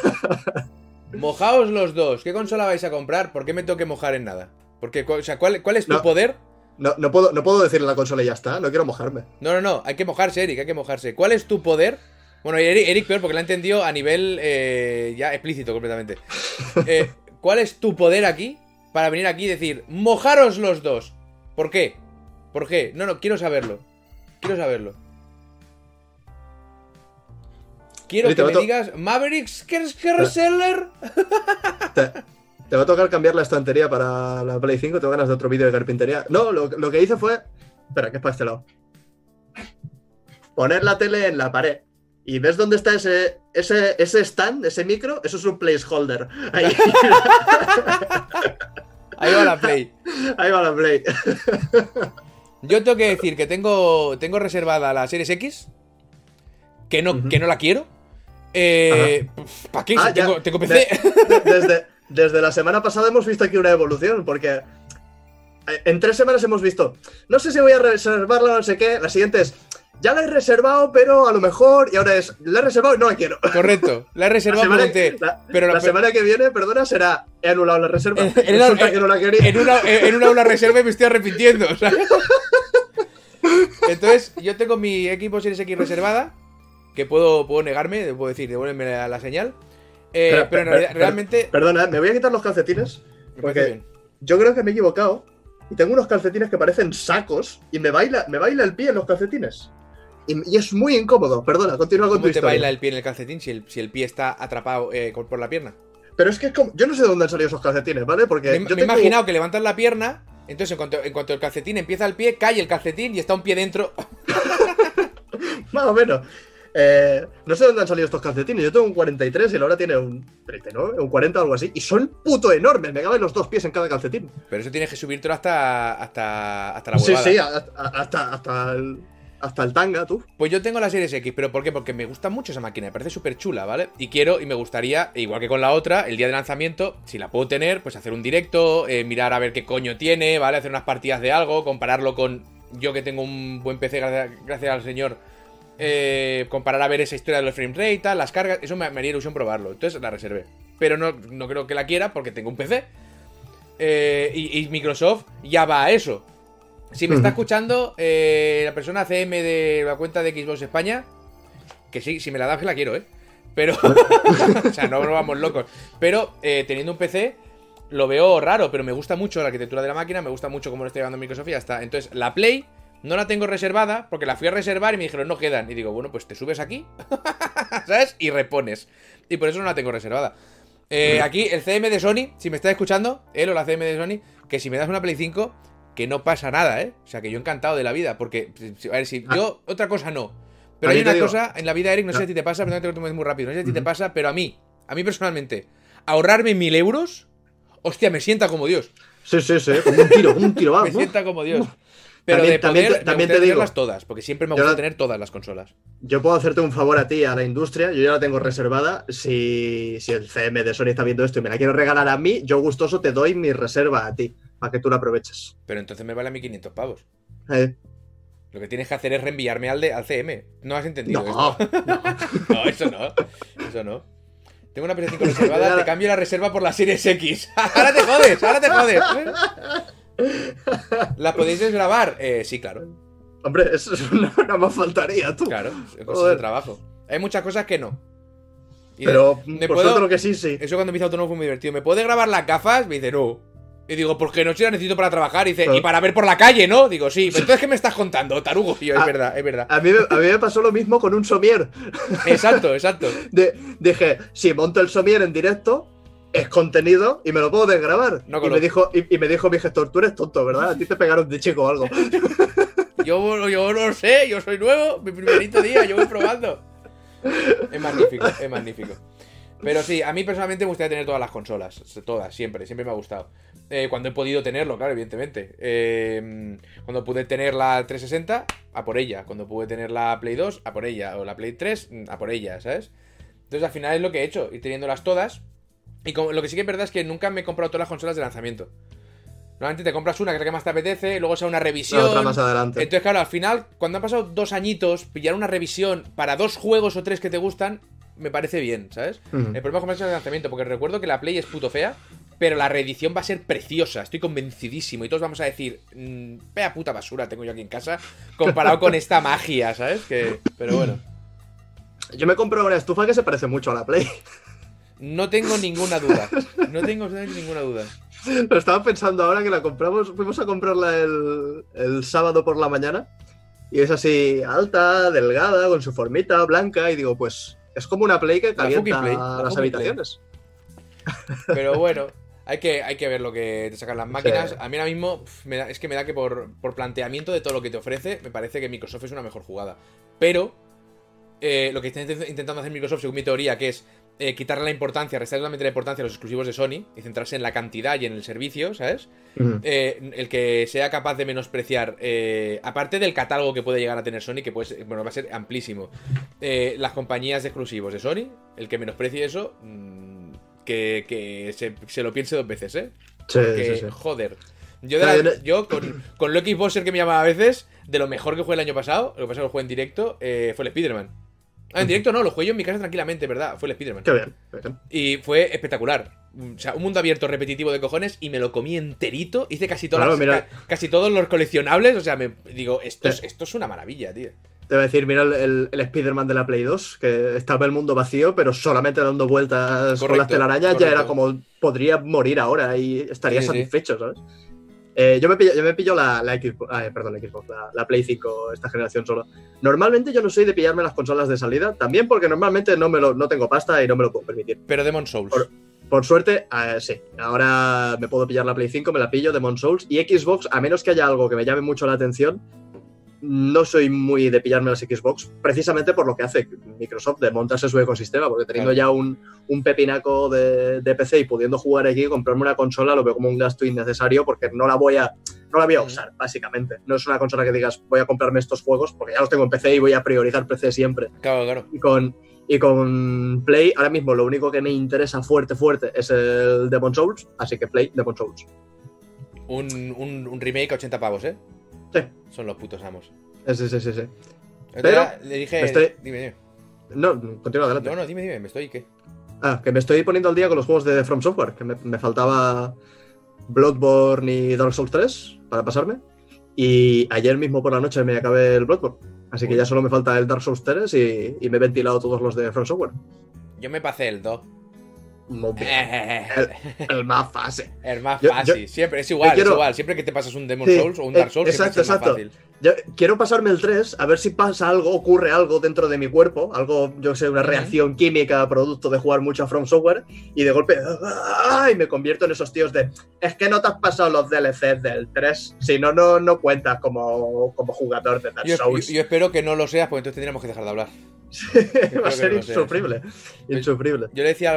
Mojaos los dos. ¿Qué consola vais a comprar? ¿Por qué me tengo que mojar en nada? Porque, o sea, ¿cuál, cuál es tu No. poder? No, no puedo, no puedo decirle la consola y ya está, no quiero mojarme. No, no, no, hay que mojarse, Eric, hay que mojarse. ¿Cuál es tu poder? Bueno, Eric, Eric peor porque lo ha entendido a nivel eh, ya explícito completamente. Eh, ¿Cuál es tu poder aquí para venir aquí y decir, mojaros los dos? ¿Por qué? ¿Por qué? No, no, quiero saberlo. Quiero saberlo. Quiero que me a digas, Mavericks Kerseller. Te, te va a tocar cambiar la estantería para la Play 5, tengo ganas de otro vídeo de carpintería. No, lo, lo que hice fue. Espera, que es para este lado. Poner la tele en la pared. ¿Y ves dónde está ese, ese, ese stand, ese micro? Eso es un placeholder. Ahí, Ahí va la play. ahí va la Play. Yo tengo que decir que tengo, tengo reservada la Series X. Que no, que no la quiero. Eh, ¿Para qué? Ah, tengo, tengo PC. De- desde, desde la semana pasada hemos visto aquí una evolución, porque eh, en tres semanas hemos visto, no sé si voy a reservarla o no sé qué, la siguiente es, ya la he reservado, pero a lo mejor, y ahora es, la he reservado y no la quiero. Correcto. La he La reservado semana, pregunté, la- pero la- la semana que viene, perdona, será, he anulado la reserva. En- en una- que no la quería. en una, en una aula reserva y me estoy arrepintiendo. o sea. Entonces, yo tengo mi equipo Series X reservada. Que puedo, puedo negarme, puedo decir, devuélveme la, la señal. Eh, pero en per- realidad, per- realmente. Perdona, me voy a quitar los calcetines, porque yo creo que me he equivocado. y tengo unos calcetines que parecen sacos y me baila, me baila el pie en los calcetines. Y, y es muy incómodo. Perdona, continúa con ¿Cómo tu te historia. baila el pie en el calcetín si el, si el pie está atrapado eh, por la pierna? Pero es que es como, yo no sé de dónde han salido esos calcetines, ¿vale? Porque Me, yo me he imaginado que levantas la pierna, entonces en cuanto, en cuanto el calcetín empieza el pie, cae el calcetín y está un pie dentro. Más o menos. Eh, no sé de dónde han salido estos calcetines. Yo tengo un 43 y Laura tiene un 39, un 40 o algo así. Y son puto enormes. Me caben los dos pies en cada calcetín. Pero eso tienes que subírtelo hasta, hasta, hasta la Sí, huevada. sí, a- a- hasta, hasta, el, hasta el tanga, tú. Pues yo tengo la Series X, pero ¿por qué? Porque me gusta mucho esa máquina, me parece súper chula, ¿vale? Y quiero y me gustaría, igual que con la otra, el día de lanzamiento, si la puedo tener, pues hacer un directo, eh, mirar a ver qué coño tiene, ¿vale? Hacer unas partidas de algo, compararlo con yo que tengo un buen PC, gracias, gracias al señor, eh, comparar a ver esa historia de los frame rate, tal, las cargas, eso me, me haría ilusión probarlo, entonces la reservé. Pero no, no creo que la quiera porque tengo un PC. Eh, y, y Microsoft ya va a eso. Si me está escuchando eh, la persona CM de la cuenta de Xbox España, que sí, si me la das que la quiero, ¿eh? Pero, o sea, no nos vamos locos. Pero eh, teniendo un PC, lo veo raro, pero me gusta mucho la arquitectura de la máquina, me gusta mucho cómo lo está llevando Microsoft y ya está. Entonces, la Play no la tengo reservada porque la fui a reservar y me dijeron no quedan. Y digo, bueno, pues te subes aquí, ¿sabes? Y repones. Y por eso no la tengo reservada. Eh, aquí el CM de Sony, si me está escuchando, él o la CM de Sony, que si me das una Play 5, que no pasa nada, ¿eh? O sea, que yo encantado de la vida, porque, si- a ver, si Ah. yo, otra cosa no. Pero A hay una digo- cosa en la vida, Eric, no sé si Ah. a ti te pasa, pero no te lo muy rápido, no sé si a ti te pasa, pero a mí, a mí personalmente, ahorrarme mil euros, hostia, me sienta como Dios. Sí, sí, sí. Como un tiro, como un tiro, va. Me sienta como Dios. Pero También- de también poder, te- también te digo- todas, porque siempre me Yo gusta la- tener todas las consolas. Yo puedo hacerte un favor a ti, a la industria. Yo ya la tengo reservada. Si, si el CM de Sony está viendo esto y me la quiero regalar a mí, yo gustoso te doy mi reserva a ti, para que tú la aproveches. Pero entonces me vale a mí 500 pavos. Eh, Lo que tienes que hacer es reenviarme al, de, al CM. ¿No has entendido no, esto? No, eso no. Eso no. Tengo una PS5 reservada, te cambio la reserva por la Series X. ahora te jodes, ahora te jodes. ¿La podéis desgrabar? Eh, sí, claro. hombre, eso es una, nada más faltaría, tú. Claro, es de trabajo. Hay muchas cosas que no. Y Pero ¿me por puedo- lo que sí, sí. Eso cuando empieza autónomo fue muy divertido. ¿Me puede grabar las gafas? Me dice, no. Y digo, porque no si la necesito para trabajar. Y dice, Claro. y para ver por la calle, ¿no? Digo, sí. Pero entonces, ¿qué me estás contando, tarugo? Y yo, es Ah. verdad, es verdad. A mí, me- a mí me pasó lo mismo con un somier. Exacto, exacto. De- dije, si monto el somier en directo, es contenido y me lo puedo desgrabar. No y, me dijo, y, y me dijo mi gestor, tú eres tonto, ¿verdad? A ti te pegaron de chico o algo. Yo, yo no sé, yo soy nuevo, mi primerito día, yo voy probando. Es magnífico, es magnífico. Pero sí, a mí personalmente me gustaría tener todas las consolas, todas, siempre, siempre me ha gustado. Eh, cuando he podido tenerlo, claro, evidentemente. Eh, cuando pude tener la 360, a por ella. Cuando pude tener la Play 2, a por ella. O la Play 3, a por ella, ¿sabes? Entonces al final es lo que he hecho, ir teniéndolas todas. Y como- lo que sí que es verdad es que nunca me he comprado todas las consolas de lanzamiento. Normalmente te compras una que es la que más te apetece, luego sea una revisión. La otra más adelante. Entonces, claro, al final, cuando han pasado dos añitos, pillar una revisión para dos juegos o tres que te gustan, me parece bien, ¿sabes? El problema es comprarse el lanzamiento, porque recuerdo que la Play es puto fea, pero la reedición va a ser preciosa, estoy convencidísimo. Y todos vamos a decir, mmm, vea puta basura tengo yo aquí en casa, comparado con esta magia, ¿sabes? Que, pero bueno, Yo me compré una estufa que se parece mucho a la Play. No tengo ninguna duda. No tengo ninguna duda. Lo estaba pensando ahora que la compramos. Fuimos a comprarla el, el sábado por la mañana. Y es así alta, delgada, con su formita blanca. Y digo, pues es como una Play que La calienta fucking Play, la las habitaciones. Pero bueno, hay que, hay que ver lo que te sacan las máquinas. Sí. A mí ahora mismo pf, me da- es que me da que por, por planteamiento de todo lo que te ofrece, me parece que Microsoft es una mejor jugada. Pero eh, lo que está intent- intentando hacer Microsoft, según mi teoría, que es eh, quitarle la importancia, restar totalmente la importancia a los exclusivos de Sony y centrarse en la cantidad y en el servicio, ¿sabes? Eh, el que sea capaz de menospreciar, eh, aparte del catálogo que puede llegar a tener Sony, que puede ser- bueno, va a ser amplísimo, eh, las compañías de exclusivos de Sony, el que menosprecie eso, mm, que, que se, se lo piense dos veces, ¿eh? Sí, sí, sí. joder. Yo, de la- yo- con, con Lucky Bowser que me llamaba a veces, de lo mejor que jugué el año pasado, lo que pasa que lo jugué en directo, eh, fue el Spider-Man. Ah, en directo no, lo jugué yo en mi casa tranquilamente, ¿verdad? Fue el Spider-Man. Qué bien. Y fue espectacular. O sea, un mundo abierto repetitivo de cojones y me lo comí enterito. Hice casi todas Claro, las- ca- casi todos los coleccionables. O sea, me digo, esto es, esto es una maravilla, tío. Te voy a decir, mira el, el- el Spider-Man de la Play 2, que estaba el mundo vacío, pero solamente dando vueltas con Correcto, las telarañas correcto. ya era como podría morir ahora y estaría Sí, sí. satisfecho, ¿sabes? Eh, yo, me pillo, yo me pillo la, la Xbox, ah, perdón, la Xbox, la, la, Play 5 esta generación solo. Normalmente yo no soy de pillarme las consolas de salida, también porque normalmente no, me lo, no tengo pasta y no me lo puedo permitir. Pero Demon Souls. Por, por suerte, eh, sí. Ahora me puedo pillar la Play 5, me la pillo, Demon Souls. Y Xbox, a menos que haya algo que me llame mucho la atención, no soy muy de pillarme las Xbox, precisamente por lo que hace Microsoft de montarse su ecosistema, porque teniendo ya un, un pepinaco de, de, PC y pudiendo jugar aquí, comprarme una consola lo veo como un gasto innecesario porque no la voy a, no la voy a usar, básicamente. No es una consola que digas, voy a comprarme estos juegos, porque ya los tengo en PC y voy a priorizar PC siempre. Claro, claro. Y con, y con Play, ahora mismo lo único que me interesa fuerte, fuerte es el Demon Souls, así que Play, Demon Souls. Un, un, un remake a 80 pavos, ¿eh? Sí. Son los putos amos. Sí, sí, sí, sí. Pero le dije. Estoy... Dime, dime. No, continúa adelante. No, no, dime, dime, me estoy. ¿Qué? Ah, que me estoy poniendo al día con los juegos de From Software, que me, me faltaba Bloodborne y Dark Souls 3 para pasarme. Y ayer mismo por la noche me acabé el Bloodborne. Así que ya solo me falta el Dark Souls 3 y, y me he ventilado todos los de From Software. Yo me pasé el 2. Muy bien. el, el, más fácil. El más fácil. Yo, yo, siempre, es igual, quiero... es igual. Siempre que te pasas un Demon sí, Souls o un Dark Souls, exacto, es exacto. más fácil. Yo quiero pasarme el 3, a ver si pasa algo, ocurre algo dentro de mi cuerpo, algo, yo sé, una reacción química producto de jugar mucho a From Software, y de golpe, ¡ay! me convierto en esos tíos de, es que no te has pasado los DLCs del 3, si no, no, no cuentas como, como jugador de Dark Souls. Yo, yo, espero que no lo seas, porque entonces tendríamos que dejar de hablar. Va a ser no insufrible, insufrible. Yo le decía a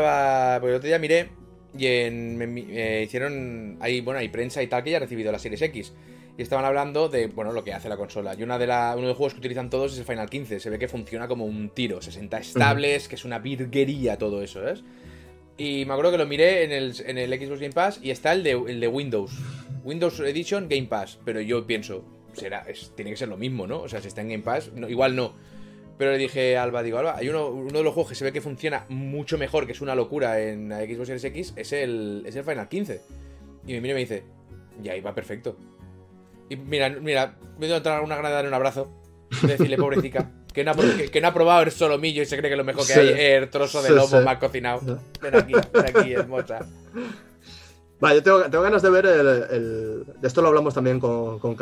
Alba, porque el otro día miré, y en, me, me, hicieron, hay, bueno, hay prensa y tal que ya ha recibido la Series X. Y estaban hablando de, bueno, lo que hace la consola. Y una de la, uno de los juegos que utilizan todos es el Final 15. Se ve que funciona como un tiro. 60 estables, que es una virguería todo eso, ¿ves? Y me acuerdo que lo miré en el, en el Xbox Game Pass y está el de, el de Windows. Windows Edition Game Pass. Pero yo pienso, será, es, tiene que ser lo mismo, ¿no? O sea, si está en Game Pass, no, igual no. Pero le dije a Alba, digo, Alba, hay uno, uno de los juegos que se ve que funciona mucho mejor, que es una locura en Xbox Series X, es el, es el Final 15. Y me mira y me dice, ya ahí va perfecto. Y mira, mira, me dio entrar una gana de darle un abrazo. Decirle, pobrecita, que no, ha, que, que no ha probado el solomillo y se cree que lo mejor que sí. hay es el trozo de lomo sí, sí. mal cocinado. Ven aquí, ven aquí, hermosa. Vale, yo tengo, tengo ganas de ver el, el, De esto lo hablamos también con, con.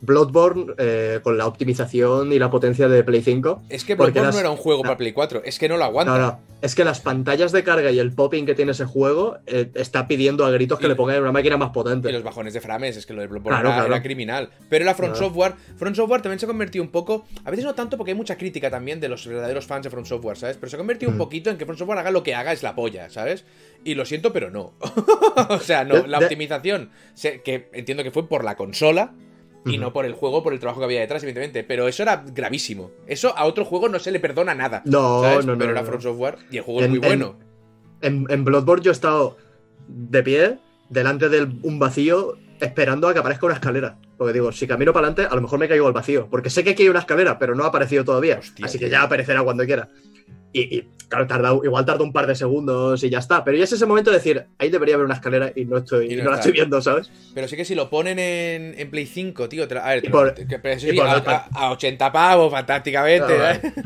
Bloodborne eh, con la optimización y la potencia de Play 5. Es que Bloodborne las... no era un juego para Play 4, es que no lo aguanta. No, no, es que las pantallas de carga y el popping que tiene ese juego eh, está pidiendo a gritos que y, le pongan una máquina más potente. Y los bajones de frames, es que lo de Bloodborne claro, era, claro. era, criminal. Pero la Front Software, Front Software también se ha convertido un poco, a veces no tanto porque hay mucha crítica también de los verdaderos fans de Front Software, ¿sabes? Pero se ha convertido mm. un poquito en que Front Software haga lo que haga es la polla, ¿sabes? Y lo siento, pero no. o sea, no, la optimización, que entiendo que fue por la consola, y no por el juego, por el trabajo que había detrás, evidentemente. Pero eso era gravísimo. Eso a otro juego no se le perdona nada. No, ¿sabes? no, no. Pero era From Software y el juego en, es muy bueno. En, en, Bloodborne yo he estado de pie, delante de un vacío, esperando a que aparezca una escalera. Porque digo, si camino para adelante, a lo mejor me caigo al vacío. Porque sé que aquí hay una escalera, pero no ha aparecido todavía. Hostia, así que ya aparecerá cuando quiera. Y, y, claro, tarda, igual tarda un par de segundos y ya está. Pero ya es ese momento de decir, ahí debería haber una escalera y no estoy, y no, no la estoy viendo, ¿sabes? Pero sí que si lo ponen en, en Play 5, tío, te, a ver, te, por, que, pero sí, a, a, a, 80 pavos, fantásticamente. ¿eh?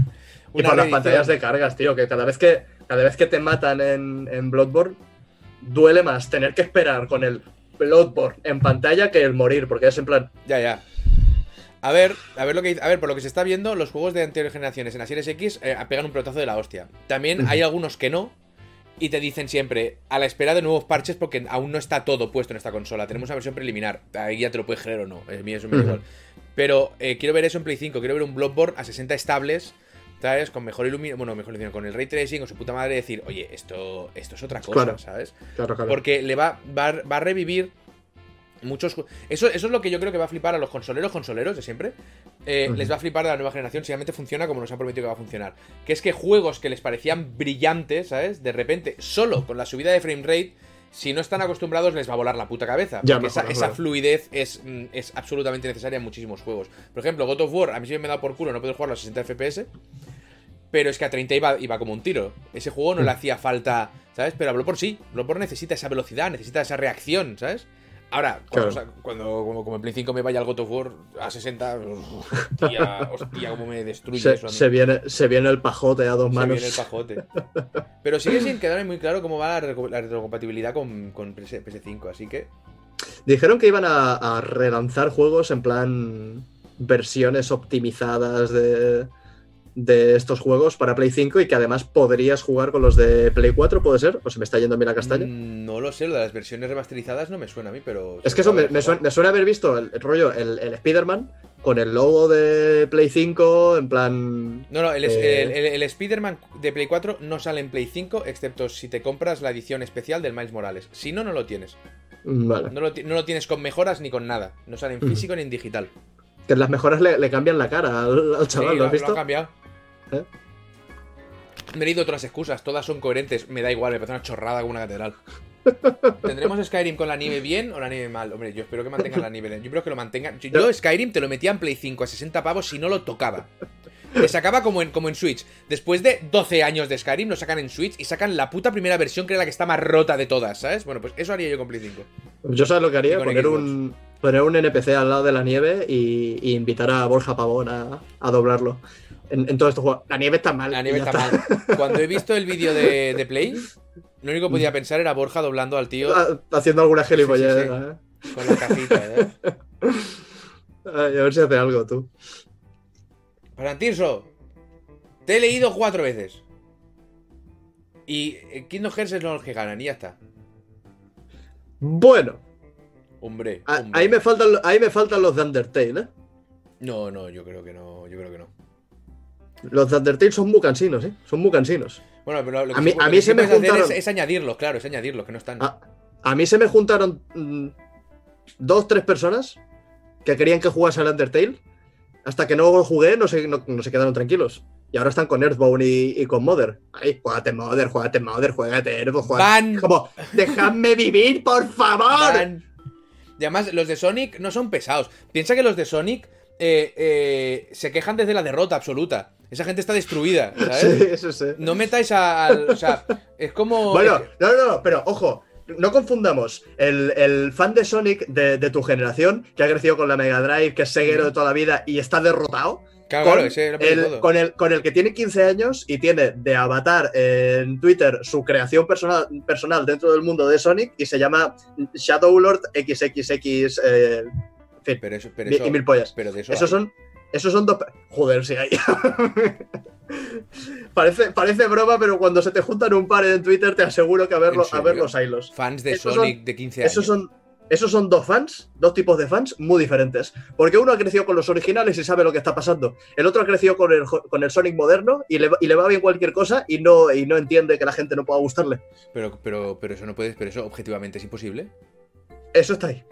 Y por las pantallas de cargas, tío, que cada vez que, cada vez que te matan en, en Bloodborne, duele más tener que esperar con el Bloodborne en pantalla que el morir, porque es en plan. Ya, ya. A ver, a ver lo que a ver, por lo que se está viendo, los juegos de anteriores generaciones en la Series X eh, pegan un pelotazo de la hostia. También hay algunos que no. Y te dicen siempre, a la espera de nuevos parches, porque aún no está todo puesto en esta consola. Tenemos una versión preliminar. Ahí ya te lo puedes creer o no. Mío es un uh -huh. igual. Pero eh, quiero ver eso en Play 5. Quiero ver un Bloodborne a 60 estables. ¿Sabes? Con mejor iluminación. Bueno, mejor iluminación. Con el ray tracing, con su puta madre. Decir, oye, esto, esto es otra cosa, claro. ¿sabes? Claro, claro. Porque le va, va, va a revivir muchos eso, eso es lo que yo creo que va a flipar a los consoleros consoleros de siempre eh, uh -huh. les va a flipar a la nueva generación si realmente funciona como nos han prometido que va a funcionar que es que juegos que les parecían brillantes ¿sabes? de repente solo con la subida de frame rate si no están acostumbrados les va a volar la puta cabeza ya, porque mejor, esa, esa, fluidez es, mm, es absolutamente necesaria en muchísimos juegos por ejemplo God of War a mí sí me da por culo no puedo jugarlo a 60 FPS pero es que a 30 iba, iba como un tiro. Ese juego no le hacía falta, ¿sabes? Pero a Bloodborne sí. Bloodborne necesita esa velocidad, necesita esa reacción, ¿sabes? Ahora, cuando, claro. cuando como, como, en Play 5 me vaya al God of War a 60, hostia, hostia, cómo me destruye se, eso. Se viene, se viene el pajote a dos se manos. Se viene el pajote. Pero sigue sin quedarme muy claro cómo va la, la retrocompatibilidad con, con PS, 5 así que. Dijeron que iban a, a relanzar juegos en plan versiones optimizadas de, de estos juegos para Play 5 y que además podrías jugar con los de Play 4, ¿puede ser? ¿O se me está yendo a mí la castaña? Mm, No lo sé, lo de las versiones remasterizadas no me suena a mí, pero. Es que eso me, me suena, me suena haber visto el, el rollo, el, el Spider-Man con el logo de Play 5, en plan. No, no, el, Eh. el, Spider-Man de Play 4 no sale en Play 5, excepto si te compras la edición especial del Miles Morales. Si no, no lo tienes. mm, Vale. No lo, no lo tienes con mejoras ni con nada. No sale en Ujú. físico ni en digital. Que las mejoras le, le cambian la cara al, al chaval, Sí, ¿lo has lo visto? han cambiado. ¿Eh? Me he leído otras excusas, todas son coherentes. Me da igual, me parece una chorrada como una catedral. ¿Tendremos Skyrim con la nieve bien o la nieve mal? Hombre, yo espero que mantengan la nieve bien. Yo espero que lo mantengan. Yo, Skyrim te lo metía en Play 5 a 60 pavos si no lo tocaba. Te sacaba como en, como en Switch. Después de 12 años de Skyrim, lo sacan en Switch y sacan la puta primera versión que era la que está más rota de todas, ¿sabes? Bueno, pues eso haría yo con Play 5. Yo sabes lo que haría, poner Xbox. un, poner un NPC al lado de la nieve y, y invitar a Borja Pavón a, a doblarlo. En, en todo estos juegos. La nieve está mal. La y nieve ya está mal. Cuando he visto el vídeo de, de Play, lo único que podía pensar era Borja doblando al tío Ah, Haciendo alguna gilipollez. Sí, sí, ¿eh? con la cajita, ¿eh? Ay, a ver si hace algo tú. Para Tirso, te he leído cuatro veces. Y eh, Kingdom Hearts es los que ganan y ya está. Bueno, hombre. ahí me, faltan, ahí me faltan los de Undertale, ¿eh? No, no, yo creo que no, yo creo que no. Los de Undertale son muy cansinos, ¿eh? Son muy cansinos. Bueno, pero lo que A mí- a se me juntaron- Es, es añadirlos, claro, es añadirlos, que no están. A, a mí se me juntaron mm, dos, tres personas que querían que jugase al Undertale. Hasta que no lo jugué, no se, no, no se quedaron tranquilos. Y ahora están con Earthbound y, y con Mother. Ay, juégate Mother, juégate Mother, juégate Earthbound, juégate. Van. Como, dejadme vivir, por favor. Van. Y además, los de Sonic no son pesados. Piensa que los de Sonic eh, eh, se quejan desde la derrota absoluta. Esa gente está destruida, ¿sabes? Sí, eso sí. No metáis a- al. O sea, es como. Bueno, no, no, no, pero ojo, no confundamos el, el fan de Sonic de, de tu generación, que ha crecido con la Mega Drive, que es ceguero de toda la vida y está derrotado, Claro, con, claro, ese era el, con, el, con el que tiene 15 años y tiene de avatar en Twitter su creación personal, personal dentro del mundo de Sonic y se llama Shadowlord XXX. eh, en fin, Pero eso, pero mi- eso, y mil pollas. pero de eso. Esos hay. son, esos son dos. Joder, sí hay. parece, parece broma, pero cuando se te juntan un par en Twitter, te aseguro que a verlo, ¿En serio? a ver los hilos. fans de esos Sonic son- de 15 años. Esos son, esos son dos fans, dos tipos de fans muy diferentes. Porque uno ha crecido con los originales y sabe lo que está pasando. El otro ha crecido con el, con el Sonic moderno y le, va- y le va bien cualquier cosa y no, y no entiende que la gente no pueda gustarle. Pero, pero, pero eso no puedes, pero eso objetivamente es imposible. Eso está ahí.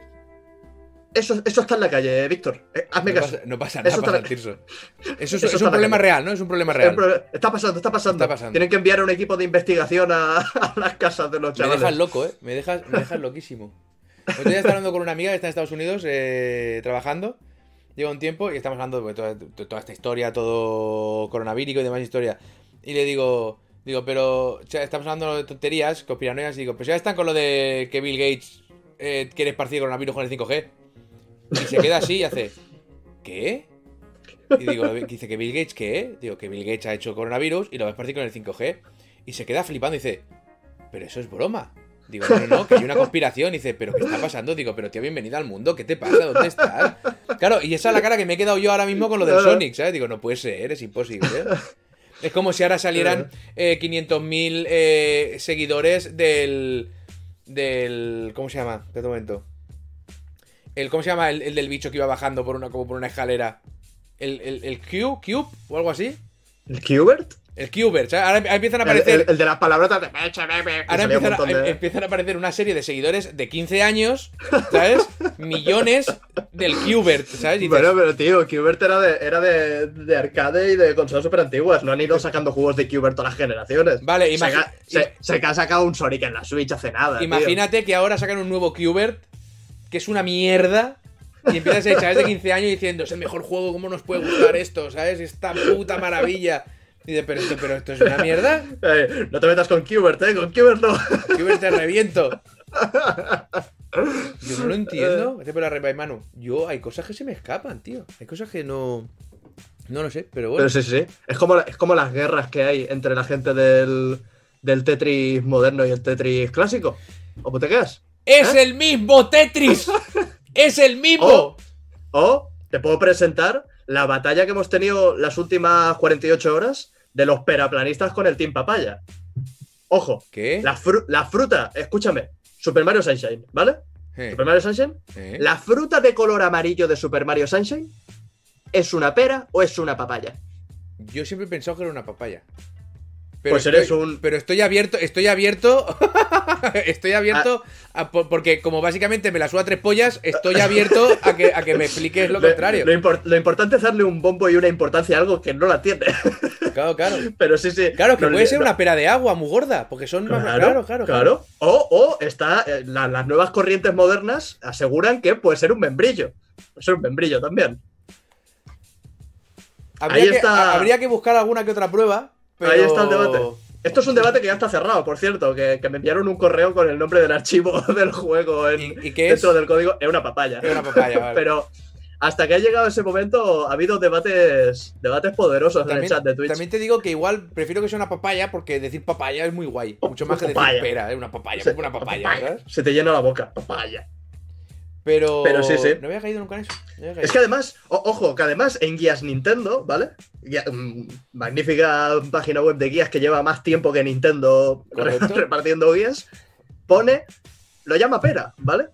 Eso, eso está en la calle, Víctor. Eh, hazme No caso. pasa, no pasa nada, Eso pasa, Tirso. Eso es, Eso es un problema real, ¿no? Es un problema real. Está pasando, está pasando. Está pasando. Tienen que enviar un equipo de investigación a, a las casas de los Me chavales. dejas loco, ¿eh? Me dejas, me dejas loquísimo. Otro día estaba hablando con una amiga que está en Estados Unidos eh, trabajando. Lleva un tiempo y estamos hablando de toda, de toda esta historia, todo coronavírico y demás historia. Y le digo, digo, pero o sea, estamos hablando de tonterías, conspiranoias, y digo, pues ya están con lo de que Bill Gates eh, quiere esparcir coronavirus con el 5G. Y se queda así y hace, ¿qué? Y digo, dice que Bill Gates, ¿qué? Digo, que Bill Gates ha hecho coronavirus y lo va a esparcir con el 5G. Y se queda flipando y dice, pero eso es broma. Digo, no, no, no, que hay una conspiración. Y dice, ¿pero qué está pasando? Digo, pero tío, bienvenida al mundo, ¿qué te pasa? ¿Dónde estás? Claro, y esa es la cara que me he quedado yo ahora mismo con lo del. Sonic, ¿sabes? Digo, no puede ser, es imposible. Es como si ahora salieran eh, 500.000 eh, seguidores del. del. ¿Cómo se llama? Espera un momento. El, ¿Cómo se llama? El, el del bicho que iba bajando por una, como por una escalera. El, el, el Q, Cube o algo así. ¿El Qbert? El Qbert. Ahora ahora empiezan a aparecer. el- de las palabrotas de. Ahora empiezan a, de- em- empiezan a aparecer una serie de seguidores de 15 años, ¿sabes? Millones del Qbert, ¿sabes? Dices, Bueno, pero tío, Qbert era, de, era de, de arcade y de consolas super antiguas. No han ido sacando juegos de Qbert todas las generaciones. Vale, se, ca- se, se ha sacado un Sonic en la Switch hace nada. tío. imagínate que ahora sacan un nuevo Qbert, que es una mierda, y empiezas a chavales de 15 años diciendo, es el mejor juego, ¿cómo nos puede gustar esto? ¿Sabes? Esta puta maravilla. Y dices, pero esto, pero esto es una mierda. Eh, no te metas con Qbert, eh, con Qbert no. Qbert te reviento. Yo no lo entiendo. Por arriba, Manu. Yo, hay cosas que se me escapan, tío. Hay cosas que no. No lo sé, pero bueno. Pero sí, sí. Es como, es como las guerras que hay entre la gente del, del Tetris moderno y el Tetris clásico. ¿O te quedas? ¡Es ¿Eh? el mismo Tetris! ¡Es el mismo! Oh. O te puedo presentar la batalla que hemos tenido las últimas 48 horas de los peraplanistas con el Team Papaya. Ojo, ¿Qué? la, fru- la fruta, escúchame, Super Mario Sunshine, ¿vale? Eh, Super Mario Sunshine. eh. La fruta de color amarillo de Super Mario Sunshine es una pera o es una papaya. Yo siempre he pensado que era una papaya. Pues eres estoy- un- Pero estoy abierto, estoy abierto. estoy abierto. Ah. a- por- porque como básicamente me la suda tres pollas, estoy abierto a que, a que me expliques lo Lo- contrario. Lo, impor- lo importante es darle un bombo y una importancia a algo que no la tiene. Claro, claro. Pero sí, sí. Claro, que no- puede ser no- una pera de agua muy gorda, porque son más. Claro, claro, claro. O, o está, eh, la- las nuevas corrientes modernas aseguran que puede ser un membrillo. Puede ser un membrillo también. Habría, Ahí que, está- habría que buscar alguna que otra prueba. Pero... Ahí está el debate. Esto es un debate que ya está cerrado, por cierto, que, que me enviaron un correo con el nombre del archivo del juego en, ¿Y, y qué es? dentro del código. Es una papaya. Es una papaya, vale. Pero hasta que ha llegado ese momento ha habido debates, debates poderosos en el También, chat de Twitch. también te digo que igual prefiero que sea una papaya porque decir papaya es muy guay. Mucho más que decir Papaya. pera, es una papaya, Sí, una papaya, ¿sabes? Se te llena la boca, papaya. Pero, Pero sí, sí. no había caído nunca en eso. no Es que además, o- ojo, que además en guías Nintendo, ¿vale? Guía- mm, magnífica página web de guías que lleva más tiempo que Nintendo repartiendo guías, pone, lo llama pera, ¿vale?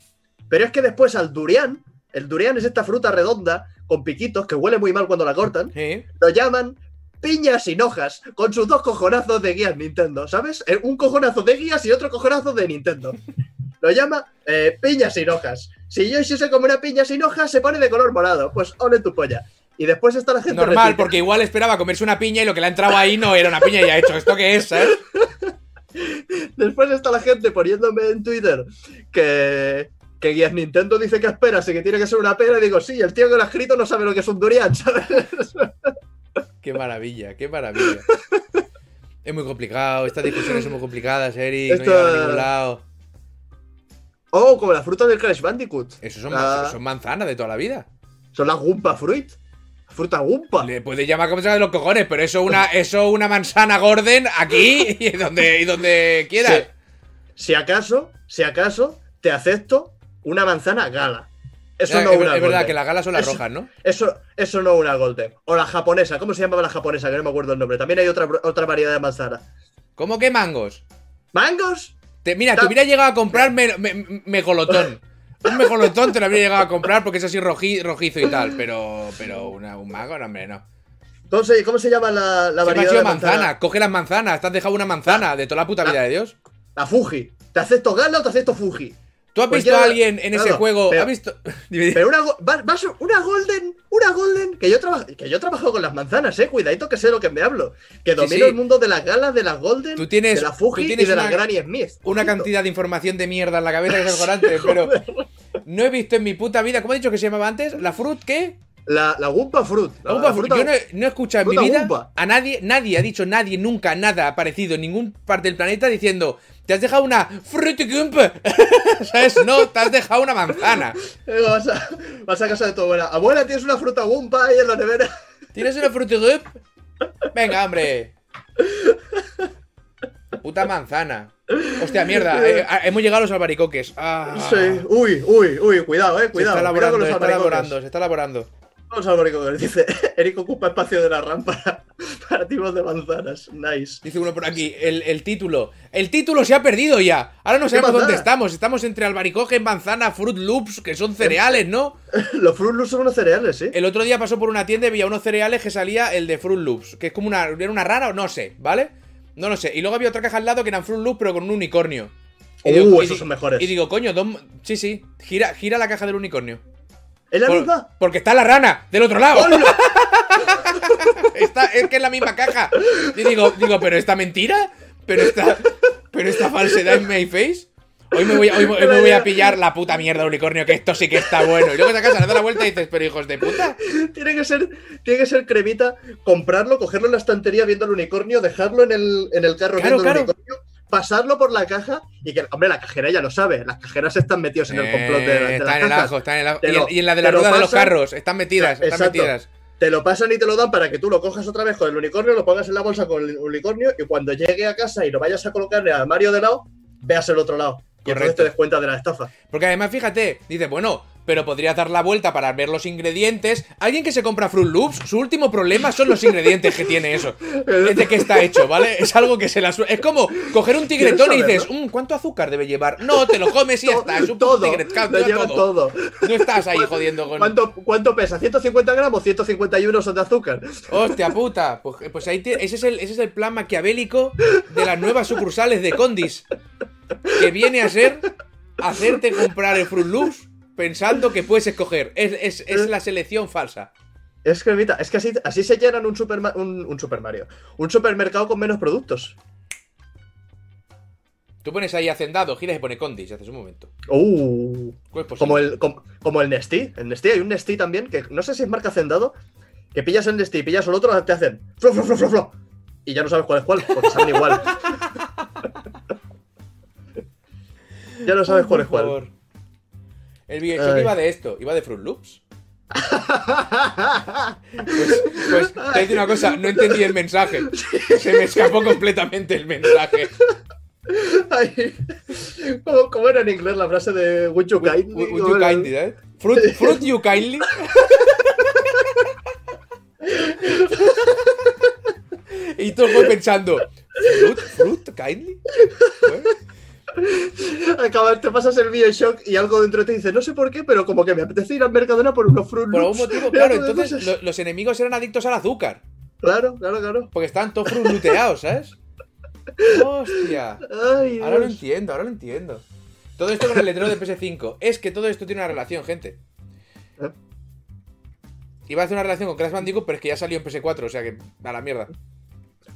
Pero es que después al durian, el durian es esta fruta redonda con piquitos que huele muy mal cuando la cortan, Sí. lo llaman piña sin hojas, con sus dos cojonazos de guías Nintendo, ¿sabes? Eh, Un cojonazo de guías y otro cojonazo de Nintendo. Lo llama eh, piña sin hojas. Si yo hiciese como una piña sin hojas, se pone de color morado. Pues ole tu polla. Y después está la gente. Normal, porque igual esperaba comerse una piña y lo que le ha entrado ahí no era una piña y ha hecho esto que es, ¿sabes? Después está la gente poniéndome en Twitter que, que Guías Nintendo dice que espera, así que tiene que ser una pera. Y digo, sí, el tío que lo ha escrito no sabe lo que es un durian, ¿sabes? Qué maravilla, qué maravilla. Es muy complicado, estas discusiones son muy complicadas, Eric, Esto- no a ningún lado. Oh, como la fruta del Crash Bandicoot. Eso son, son manzanas de toda la vida. Son las Gumpa Fruit. Fruta Gumpa. Le puedes llamar como sea de los cojones, pero eso una, eso una manzana Gordon aquí y donde, y donde quieras. Si acaso, si acaso, te acepto una manzana gala. Eso no es, una es verdad que las galas son las Eso- rojas, ¿no? Eso, eso no una golden. O la japonesa. ¿Cómo se llamaba la japonesa? Que no me acuerdo el nombre. También hay otra, otra variedad de manzana. ¿Cómo que mangos? ¿Mangos? Te- mira, te hubiera llegado a comprar me- me- mejolotón. Un mejolotón te lo habría llegado a comprar porque es así roji- rojizo y tal, pero, pero una- un mango, no, hombre, no. ¿Cómo se, cómo se llama la, la Se me ha variedad sido de manzana. manzana? coge las manzanas, te has dejado una manzana de toda la puta vida de Dios. La Fuji. ¿Te acepto gala o te acepto Fuji? ¿Tú has visto a alguien en ese juego? pero- ¿Has visto? Pero una, va- una golden, una golden, que yo, traba- que yo trabajo con las manzanas, eh, cuidadito que sé lo que me hablo. Que domino sí. el mundo de las galas, de las golden, Tú tienes- de la Fuji tú y de la una- Granny Smith. Una cantidad de información de mierda en la cabeza que es mejorante, pero no he visto en mi puta vida. ¿Cómo he dicho que se llamaba antes? ¿La fruit qué? La, la Gumpa Fruit. La la- Gumpa la Fruit. fruta- Yo no he, no he escuchado en mi vida a nadie, nadie ha dicho nadie nunca nada parecido en ningún parte del planeta diciendo te has dejado una fruit Gumpa. ¿Sabes? No, te has dejado una manzana. Venga, vas, a, vas a casa de tu abuela. Abuela, tienes una fruta Gumpa ahí en la nevera. ¿Tienes una fruit Gumpa? Venga, hombre. Puta manzana. Hostia, mierda. eh, eh, hemos llegado a los albaricoques. Ah. Sí. Uy, uy, uy, cuidado, eh, Se cuidado. está cuidado elaborando, se está elaborando, se está elaborando. Los albaricoques. Dice, Eric ocupa espacio de la RAM para, tipos de manzanas. Nice. Dice uno por aquí, el, el título. El título se ha perdido ya. Ahora no sabemos dónde estamos. Estamos entre albaricoque, manzana, Fruit Loops, que son cereales, ¿no? Los Fruit Loops son unos cereales, sí. El otro día pasó por una tienda y veía unos cereales que salía el de Fruit Loops, que es como una. ¿Era una rara o no sé, ¿vale? No lo sé. Y luego había otra caja al lado que eran Fruit Loops, pero con un unicornio. Y Uh, y esos son mejores. Y digo, coño, sí, sí. Gira, gira la caja del unicornio. ¿Es la Por- misma? porque está la rana del otro lado. ¡Hola! Está, es que es la misma caja. Y digo, digo, pero esta mentira, pero esta, pero esta falsedad en my face. Hoy me, voy, a- hoy, hoy me voy a pillar la puta mierda de unicornio, que esto sí que está bueno. Y luego te casa, le das la vuelta y dices, pero hijos de puta. Tiene que ser, tiene que ser cremita, comprarlo, cogerlo en la estantería viendo el unicornio, dejarlo en el, en el carro Claro, viendo claro. el unicornio, pasarlo por la caja y que, hombre, la cajera ya lo sabe, las cajeras están metidos en el complot de, de Eh, las está en el ajo, está en el ajo. Y, lo- en- y en la de las lo ruedas de los carros, están metidas, están Exacto. metidas. Te lo pasan y te lo dan para que tú lo cojas otra vez con el unicornio, lo pongas en la bolsa con el unicornio y cuando llegue a casa y lo vayas a colocar en el armario de lado, veas el otro lado. Y entonces te des cuenta de la estafa. Porque además, fíjate, dice, bueno, pero podrías dar la vuelta para ver los ingredientes. Alguien que se compra Fruit Loops, su último problema son los ingredientes que tiene eso. Es de qué está hecho, ¿vale? Es algo que se la Es como coger un tigretón y ¿Quieres dices? "Mm, ¿cuánto azúcar debe llevar? No, te lo comes y ya está. Es un todo, tigret, claro, lo lleva lleva todo. todo. No estás ahí jodiendo con. ¿Cuánto, ¿Cuánto pesa? ¿150 gramos? 151 son de azúcar. Hostia puta. Pues, pues ahí te- ese, es el, ese es el plan maquiavélico de las nuevas sucursales de Condis. Que viene a ser hacerte comprar el Fruit Loops pensando que puedes escoger. Es, es- es la selección falsa. Es que, mira, es que así, así se llenan un, superma- un, un Super Mario. Un supermercado con menos productos. Tú pones ahí hacendado, giras y pone Condis, haces un momento. Uh, como el, como, como el Nestí. El Nestí hay un Nestí también, que no sé si es marca Hacendado, que pillas el Nestí y pillas el otro, te hacen flo, flo, flo, flo, flo. Y ya no sabes cuál es cuál, porque saben igual. ya no sabes cuál es cuál. El videojuego iba de esto, iba de Fruit Loops. Pues, pues te una cosa, no entendí el mensaje. Se me escapó completamente el mensaje. Ay, ¿Cómo, cómo era en inglés la frase de Would you kindly? Would, would you kindly, ¿eh? Fruit, fruit you kindly. y todo juego pensando, ¿fruit, fruit kindly? Acabas, te pasas el Bioshock y algo dentro de ti dice, no sé por qué, pero como que me apetece ir al Mercadona por unos Fruit por algún Loops". motivo, claro, entonces lo- los enemigos eran adictos al azúcar. Claro, claro, claro. Porque estaban todos fruteados, ¿sabes? Hostia. Ay, Ahora lo entiendo, ahora lo entiendo. Todo esto con el letrero de PS5. Es que todo esto tiene una relación, gente. ¿Eh? Iba a hacer una relación con Crash Bandicoot, pero es que ya salió en PS4, o sea que a la mierda.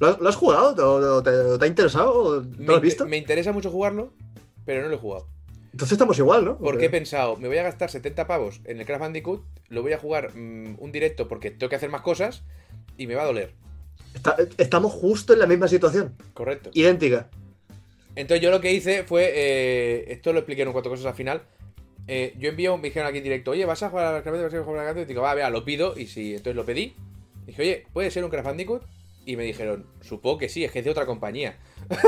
¿Lo, has- lo has jugado? ¿Te, te- ha interesado? ¿Te lo has visto? me interesa mucho jugarlo, pero no lo he jugado. Entonces estamos igual, ¿no? Porque he pensado, me voy a gastar 70 pavos en el Crash Bandicoot, lo voy a jugar mm, un directo porque tengo que hacer más cosas y me va a doler. Está- estamos justo en la misma situación. Correcto. Idéntica. Entonces yo lo que hice fue, eh, esto lo expliqué en cuatro cosas al final. eh, yo un, me dijeron aquí en directo, oye, ¿vas a jugar al Crash Bandicoot? ¿Vas a jugar al Crash Bandicoot? Y digo, va, vea, lo pido. Y sí, entonces lo pedí. Dije, oye, ¿puede ser un Crash Bandicoot? Y me dijeron, supongo que sí, es que es de otra compañía.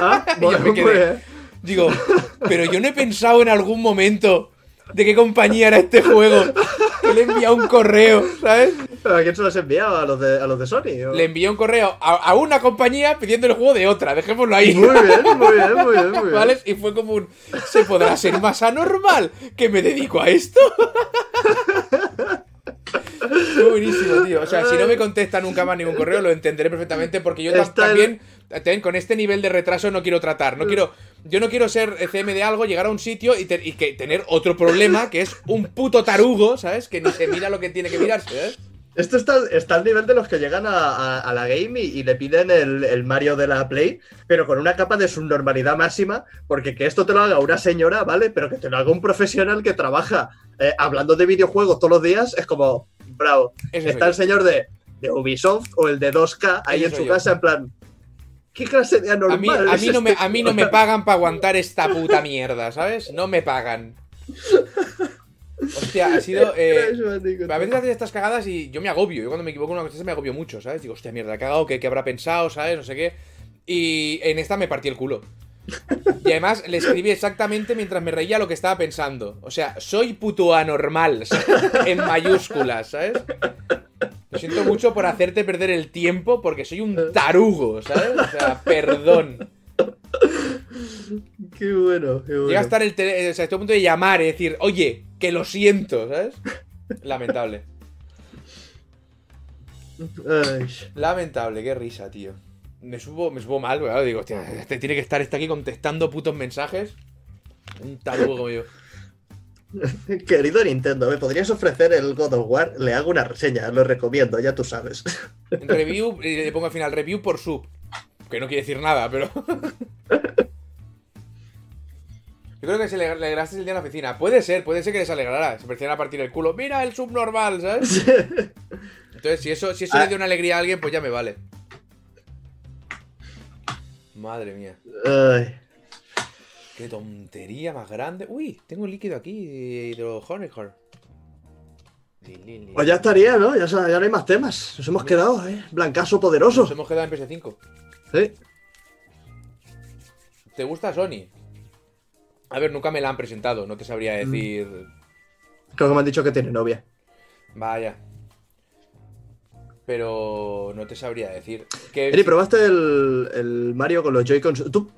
Ah, bueno, me quedé. bien. Digo, pero yo no he pensado en algún momento de qué compañía era este juego. Que le enviado un correo, ¿sabes? ¿A quién se los enviaba? ¿A los de, a los de Sony? o? Le envié un correo a, a una compañía pidiendo el juego de otra, dejémoslo ahí. Muy bien, muy bien, muy bien, muy bien. ¿Vale? Y fue como un. ¿Se podrá ser más anormal que me dedico a esto? Fue buenísimo, tío. O sea, si no me contesta nunca más ningún correo, lo entenderé perfectamente porque yo Está también, con este nivel de retraso no quiero tratar. No quiero, yo no quiero ser CM de algo, llegar a un sitio y, te- y que tener otro problema que es un puto tarugo, ¿sabes? Que ni se mira lo que tiene que mirarse, ¿sabes? Esto está, está al nivel de los que llegan a, a- a la game y, y le piden el, el Mario de la Play, pero con una capa de subnormalidad máxima, porque que esto te lo haga una señora, ¿vale? Pero que te lo haga un profesional que trabaja eh, hablando de videojuegos todos los días, es como, bravo. Eso está el señor de, de Ubisoft o el de 2K ahí en su yo. casa, en plan, ¿qué clase de A anormal mí, a es mí no me, este a mí no me pagan para aguantar esta puta mierda, ¿sabes? No me pagan. Hostia, ha sido. eh, a veces haces estas cagadas y yo me agobio. Yo cuando me equivoco en una cosa me agobio mucho, ¿sabes? Digo, hostia, mierda, he cagado, ¿qué, qué habrá pensado, ¿sabes? No sé qué. Y en esta me partí el culo. Y además le escribí exactamente mientras me reía lo que estaba pensando. O sea, soy puto anormal, ¿sabes? en mayúsculas, ¿sabes? Lo siento mucho por hacerte perder el tiempo porque soy un tarugo, ¿sabes? O sea, perdón. Qué bueno, qué bueno. Llega a estar el tele- o sea, estoy a punto de llamar y decir, oye, que lo siento, ¿sabes? Lamentable. Ay. Lamentable, qué risa, tío. Me subo, me subo mal, ¿verdad? Digo, hostia, este tiene que estar este aquí contestando putos mensajes. Un tarugo como yo. Querido Nintendo, ¿me podrías ofrecer el God of War? Le hago una reseña, lo recomiendo, ya tú sabes. Review, y le pongo al final, review por sub. Que no quiere decir nada, pero. Yo creo que se le alegraste el día en la oficina. Puede ser, puede ser que les alegrara. Se parecían a partir el culo. Mira el subnormal, ¿sabes? Entonces, si eso, si eso Ah. le dio una alegría a alguien, pues ya me vale. Madre mía. Ay. Qué tontería más grande. Uy, tengo un líquido aquí de hidrojónico. Pues ya estaría, ¿no? Ya no hay más temas. Nos hemos quedado, ¿eh? Blancazo poderoso. Nos hemos quedado en PS5. Sí. ¿Te gusta Sony? A ver, nunca me la han presentado, no te sabría Mm. decir. Creo que me han dicho que tiene novia. Vaya. Pero no te sabría decir. Que Eri, ¿probaste el, el Mario con los Joy-Cons? ¿Tú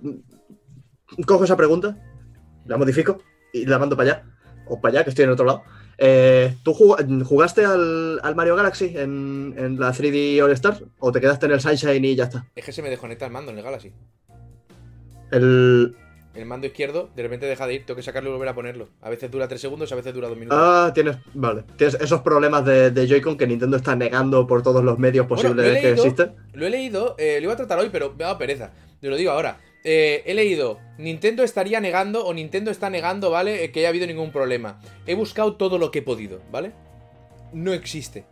cojo esa pregunta, la modifico y la mando para allá? O para allá, que estoy en otro lado. Eh, ¿Tú jug- jugaste al, al Mario Galaxy en, en la 3D All Stars? ¿O te quedaste en el Sunshine y ya está? Es que se me desconecta el mando en el Galaxy. El... El mando izquierdo de repente deja de ir, tengo que sacarlo y volver a ponerlo. A veces dura 3 segundos, a veces dura 2 minutos. Ah, tienes. Vale. Tienes esos problemas de, de Joy-Con que Nintendo está negando por todos los medios posibles que existen. Lo he leído, eh, lo iba a tratar hoy, pero me ha dado pereza. Te lo digo ahora. Eh, he leído, Nintendo estaría negando, o Nintendo está negando, ¿vale? Eh, que haya habido ningún problema. He buscado todo lo que he podido, ¿vale? No existe.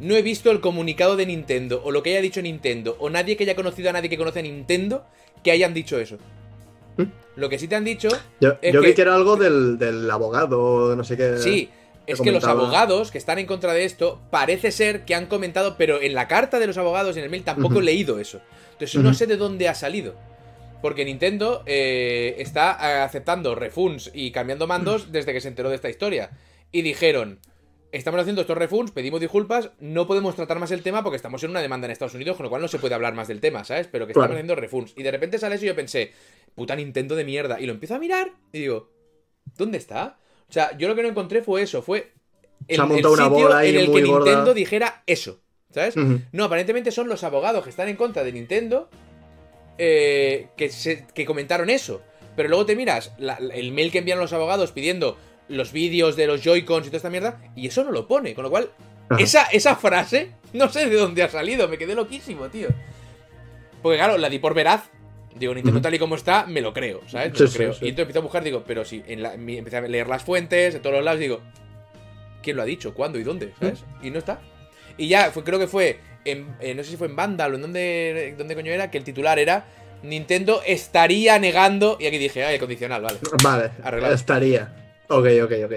No he visto el comunicado de Nintendo, o lo que haya dicho Nintendo, o nadie que haya conocido a nadie que conoce a Nintendo, que hayan dicho eso. Lo que sí te han dicho Yo, Es yo que- vi que era algo del, del abogado, no sé qué. Sí, es que los abogados que están en contra de esto, parece ser que han comentado, pero en la carta de los abogados, en el mail, tampoco he leído eso. Entonces no sé de dónde ha salido. Porque Nintendo eh, está aceptando refunds y cambiando mandos desde que se enteró de esta historia. Y dijeron, estamos haciendo estos refunds, pedimos disculpas, no podemos tratar más el tema porque estamos en una demanda en Estados Unidos, con lo cual no se puede hablar más del tema, ¿sabes? Pero que Claro. estamos haciendo refunds. Y de repente sale eso y yo pensé, puta Nintendo de mierda. Y lo empiezo a mirar y digo, ¿dónde está? O sea, yo lo que no encontré fue eso, fue Se ha montado una bola ahí en el muy que gorda. Nintendo dijera eso, ¿sabes? No, aparentemente son los abogados que están en contra de Nintendo eh, que, se- que comentaron eso. Pero luego te miras la- el mail que envían los abogados pidiendo los vídeos de los Joy-Cons y toda esta mierda, y eso no lo pone. Con lo cual, Ajá. esa, esa frase, no sé de dónde ha salido, me quedé loquísimo, tío. Porque claro, la di por veraz. Digo, Nintendo tal y como está, me lo creo, ¿sabes? Me Sí, lo creo. sí. Y entonces empiezo a buscar, digo, pero si en la- mi- empecé a leer las fuentes, de todos los lados, digo, ¿quién lo ha dicho? ¿Cuándo y dónde? ¿Sabes? Y no está. Y ya, fue, creo que fue, en, eh, no sé si fue en Vandal o en dónde, dónde coño era, que el titular era Nintendo estaría negando, y aquí dije, ay, el condicional, vale. Vale, Arreglado. estaría. Ok, ok, ok.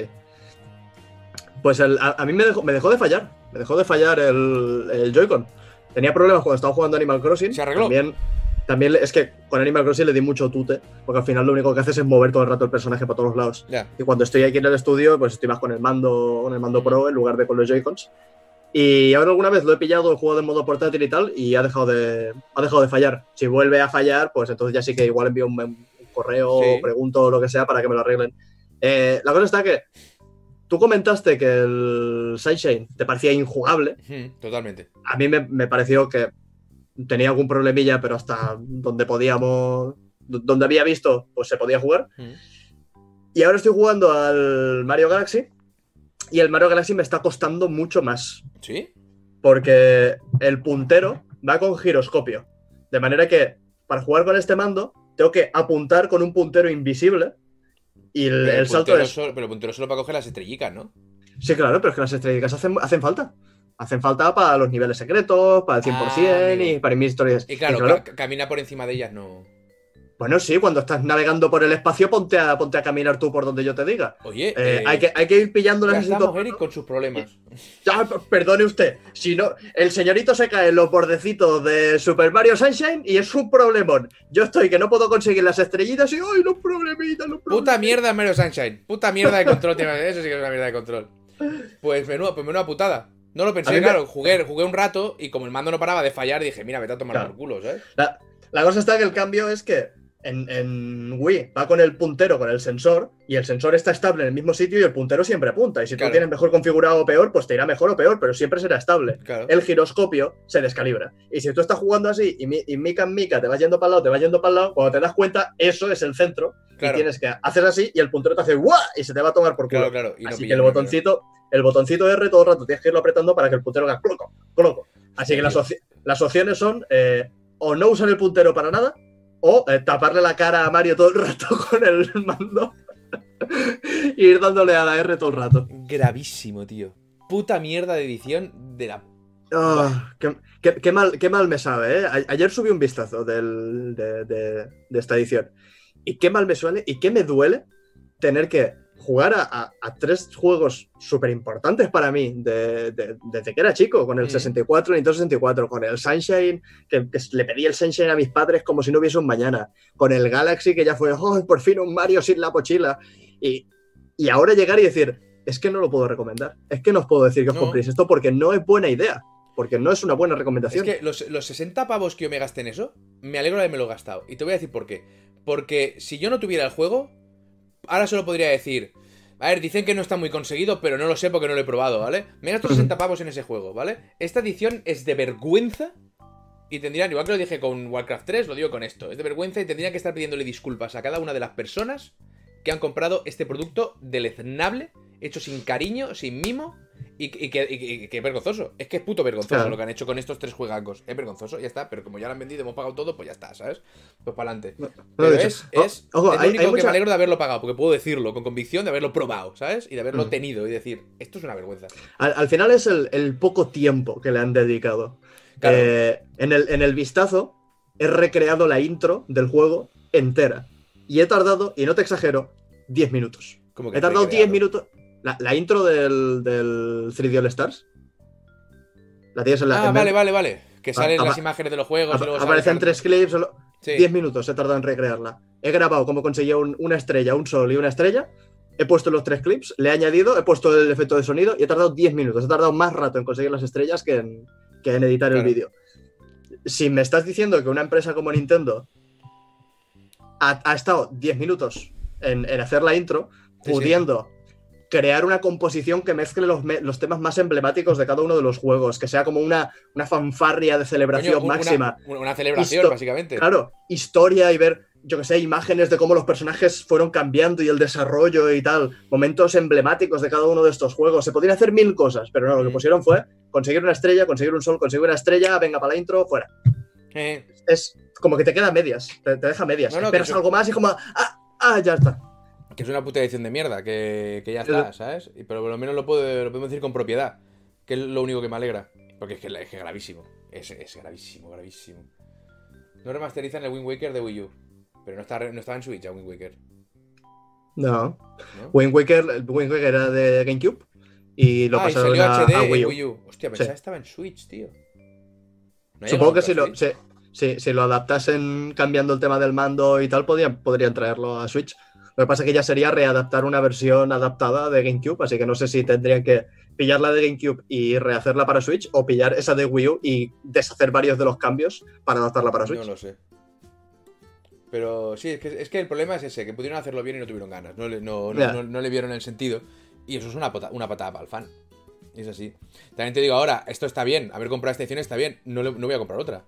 Pues el- a, a mí me dejó, me dejó de fallar. Me dejó de fallar el, el Joy-Con. Tenía problemas cuando estaba jugando Animal Crossing. ¿Se arregló? También, también es que con Animal Crossing le di mucho tute, porque al final lo único que haces es mover todo el rato el personaje para todos lados. Ya. Y cuando estoy aquí en el estudio, pues estoy más con el mando, con el mando Pro en lugar de con los Joy-Cons. Y ahora alguna vez lo he pillado, he jugado en modo portátil y tal, y ha dejado de, ha dejado de fallar. Si vuelve a fallar, pues entonces ya sí que igual envío un, un correo Sí. pregunto lo que sea para que me lo arreglen. Eh, la cosa está que tú comentaste que el Sunshine te parecía injugable. Totalmente. A mí me, me pareció que tenía algún problemilla, pero hasta donde podíamos, donde había visto, pues se podía jugar. Ujú. Y ahora estoy jugando al Mario Galaxy. Y el Mario Galaxy me está costando mucho más. ¿Sí? Porque el puntero va con giroscopio. De manera que para jugar con este mando, tengo que apuntar con un puntero invisible. Y el, salto es. solo- pero el puntero solo para coger las estrellitas, ¿no? Sí, claro, pero es que las estrellas hacen, hacen falta. Hacen falta para los niveles secretos, para el 100% Ah, y para mis historias. Y claro, ca- camina por encima de ellas, no. Bueno, sí, cuando estás navegando por el espacio, ponte a, ponte a caminar tú por donde yo te diga. Oye, Eh, eh, hay, que, hay que ir pillando las. Eric, con sus problemas. Ya, perdone usted. Si no, el señorito se cae en los bordecitos de Super Mario Sunshine y es un problemón. Yo estoy que no puedo conseguir las estrellitas y ¡ay, los problemitas, los problemitas! Puta mierda Mario Sunshine. Puta mierda de control. Eso sí que es una mierda de control. Pues menuda, pues menuda putada. No lo pensé, me- claro. Jugué, jugué un rato y como el mando no paraba de fallar, dije, mira, vete a tomar Claro. por culo, ¿sabes? La, la cosa está que el cambio es que en, en Wii va con el puntero, con el sensor, y el sensor está estable en el mismo sitio y el puntero siempre apunta. Y si Claro. tú tienes mejor configurado o peor, pues te irá mejor o peor, pero siempre será estable. Claro. El giroscopio se descalibra. Y si tú estás jugando así y, mi- y mica en mica te vas yendo para el lado, te vas yendo para el lado, cuando te das cuenta, eso es el centro. Claro. Y tienes que hacer así y el puntero te hace ¡guau! y se te va a tomar por culo. Claro, claro. Y no Así que el botoncito, el botoncito R todo el rato tienes que irlo apretando para que el puntero haga cloco, cloco. Así que las opciones son eh, o no usar el puntero para nada o eh, taparle la cara a Mario todo el rato con el mando y ir dándole a la R todo el rato. Gravísimo, tío. Puta mierda de edición de la. Ah, qué, qué- qué mal, qué mal me sabe, ¿eh? Ayer subí un vistazo del- de, de- de esta edición. Y qué mal me suele y qué me duele tener que jugar a, tres juegos súper importantes para mí desde que era chico, con el Mm. 64, Nintendo 64, con el Sunshine, que, que le pedí el Sunshine a mis padres como si no hubiese un mañana, con el Galaxy, que ya fue, oh, por fin un Mario sin la mochila, y, y ahora llegar y decir, es que no lo puedo recomendar, es que no os puedo decir que os No. compréis esto porque no es buena idea, porque no es una buena Es recomendación. que los, los 60 pavos que yo me gasté en eso, me alegro de haberme lo gastado. Y te voy a decir por qué. Porque si yo no tuviera el juego, ahora solo podría decir. A ver, dicen que no está muy conseguido, pero no lo sé porque no lo he probado, ¿vale? Me gasto 60 pavos en ese juego, ¿vale? Esta edición es de vergüenza. Y tendrían, igual que lo dije con Warcraft 3, lo digo con esto. Es de vergüenza y tendrían que estar pidiéndole disculpas a cada una de las personas que han comprado este producto deleznable, hecho sin cariño, sin mimo. Y, y que, y que- que es vergonzoso. Es que es puto vergonzoso Claro. lo que han hecho con estos tres juegacos. Es vergonzoso, ya está. Pero como ya lo han vendido, hemos pagado todo, pues ya está, ¿sabes? Pues para adelante. No, Pero es, es, ojo, es lo hay- único hay que mucha- me alegro de haberlo pagado, porque puedo decirlo con convicción de haberlo probado, ¿sabes? Y de haberlo Mm. tenido y decir, esto es una vergüenza. Al, al final es el, el poco tiempo que le han dedicado. Claro. Eh, en, el, en el vistazo he recreado la intro del juego entera. Y he tardado, y no te exagero, 10 minutos. Como que He tardado recreado. 10 minutos. La, la intro del, del 3D All Stars. La tienes en la. Ah, en vale, vale, vale. Que salen apa- las imágenes de los juegos. y luego aparecen tres clips. solo- Sí. 10 minutos he tardado en recrearla. He grabado cómo conseguía un- una estrella, un sol y una estrella. He puesto los tres clips, le he añadido, he puesto el efecto de sonido y he tardado 10 minutos. He tardado más rato en conseguir las estrellas que en, que en editar el vídeo. Si me estás diciendo que una empresa como Nintendo ha, ha estado 10 minutos en, en hacer la intro, Sí, sí. Crear una composición que mezcle los, me- los temas más emblemáticos de cada uno de los juegos, que sea como una, una fanfarria de celebración Coño, un- una- máxima. Una, una celebración, Histo- básicamente. Claro, historia y ver, yo que sé, imágenes de cómo los personajes fueron cambiando y el desarrollo y tal, momentos emblemáticos de cada uno de estos juegos. Se podrían hacer mil cosas, pero no, lo que Mm. pusieron fue conseguir una estrella, conseguir un sol, conseguir una estrella, venga para la intro, fuera. Eh, Es como que te queda medias, te, te deja medias. No, no, Esperas que- algo más y como, ah, ah, ya está. Que es una puta edición de mierda, que, que ya está, ¿sabes? Pero por lo menos lo, puedo, lo podemos decir con propiedad. Que es lo único que me alegra. Porque es que es, que es gravísimo. Es, es gravísimo, gravísimo. No remasterizan el Wind Waker de Wii U. Pero no, está, no estaba en Switch ya Wind Waker. No. ¿no? Wind Waker, el Wind Waker era de GameCube y lo ah, y pasaron salió a, HD a en Wii Wii U. U. Hostia, pensaba Sí. que estaba en Switch, tío. ¿No ha Supongo que si lo, si, si- si lo adaptasen cambiando el tema del mando y tal, podrían, podrían traerlo a Switch. Lo que pasa es que ya sería readaptar una versión adaptada de GameCube, así que no sé si tendrían que pillar la de GameCube y rehacerla para Switch o pillar esa de Wii U y deshacer varios de los cambios para adaptarla para Switch. No lo sé. Pero sí, es que, es que el problema es ese, que pudieron hacerlo bien y no tuvieron ganas. No le, no, no- Ya. no- no le vieron el sentido. Y eso es una, pata- una patada para el fan. Es así. También te digo ahora, esto está bien. Haber comprado esta edición está bien. No, le- no voy a comprar otra.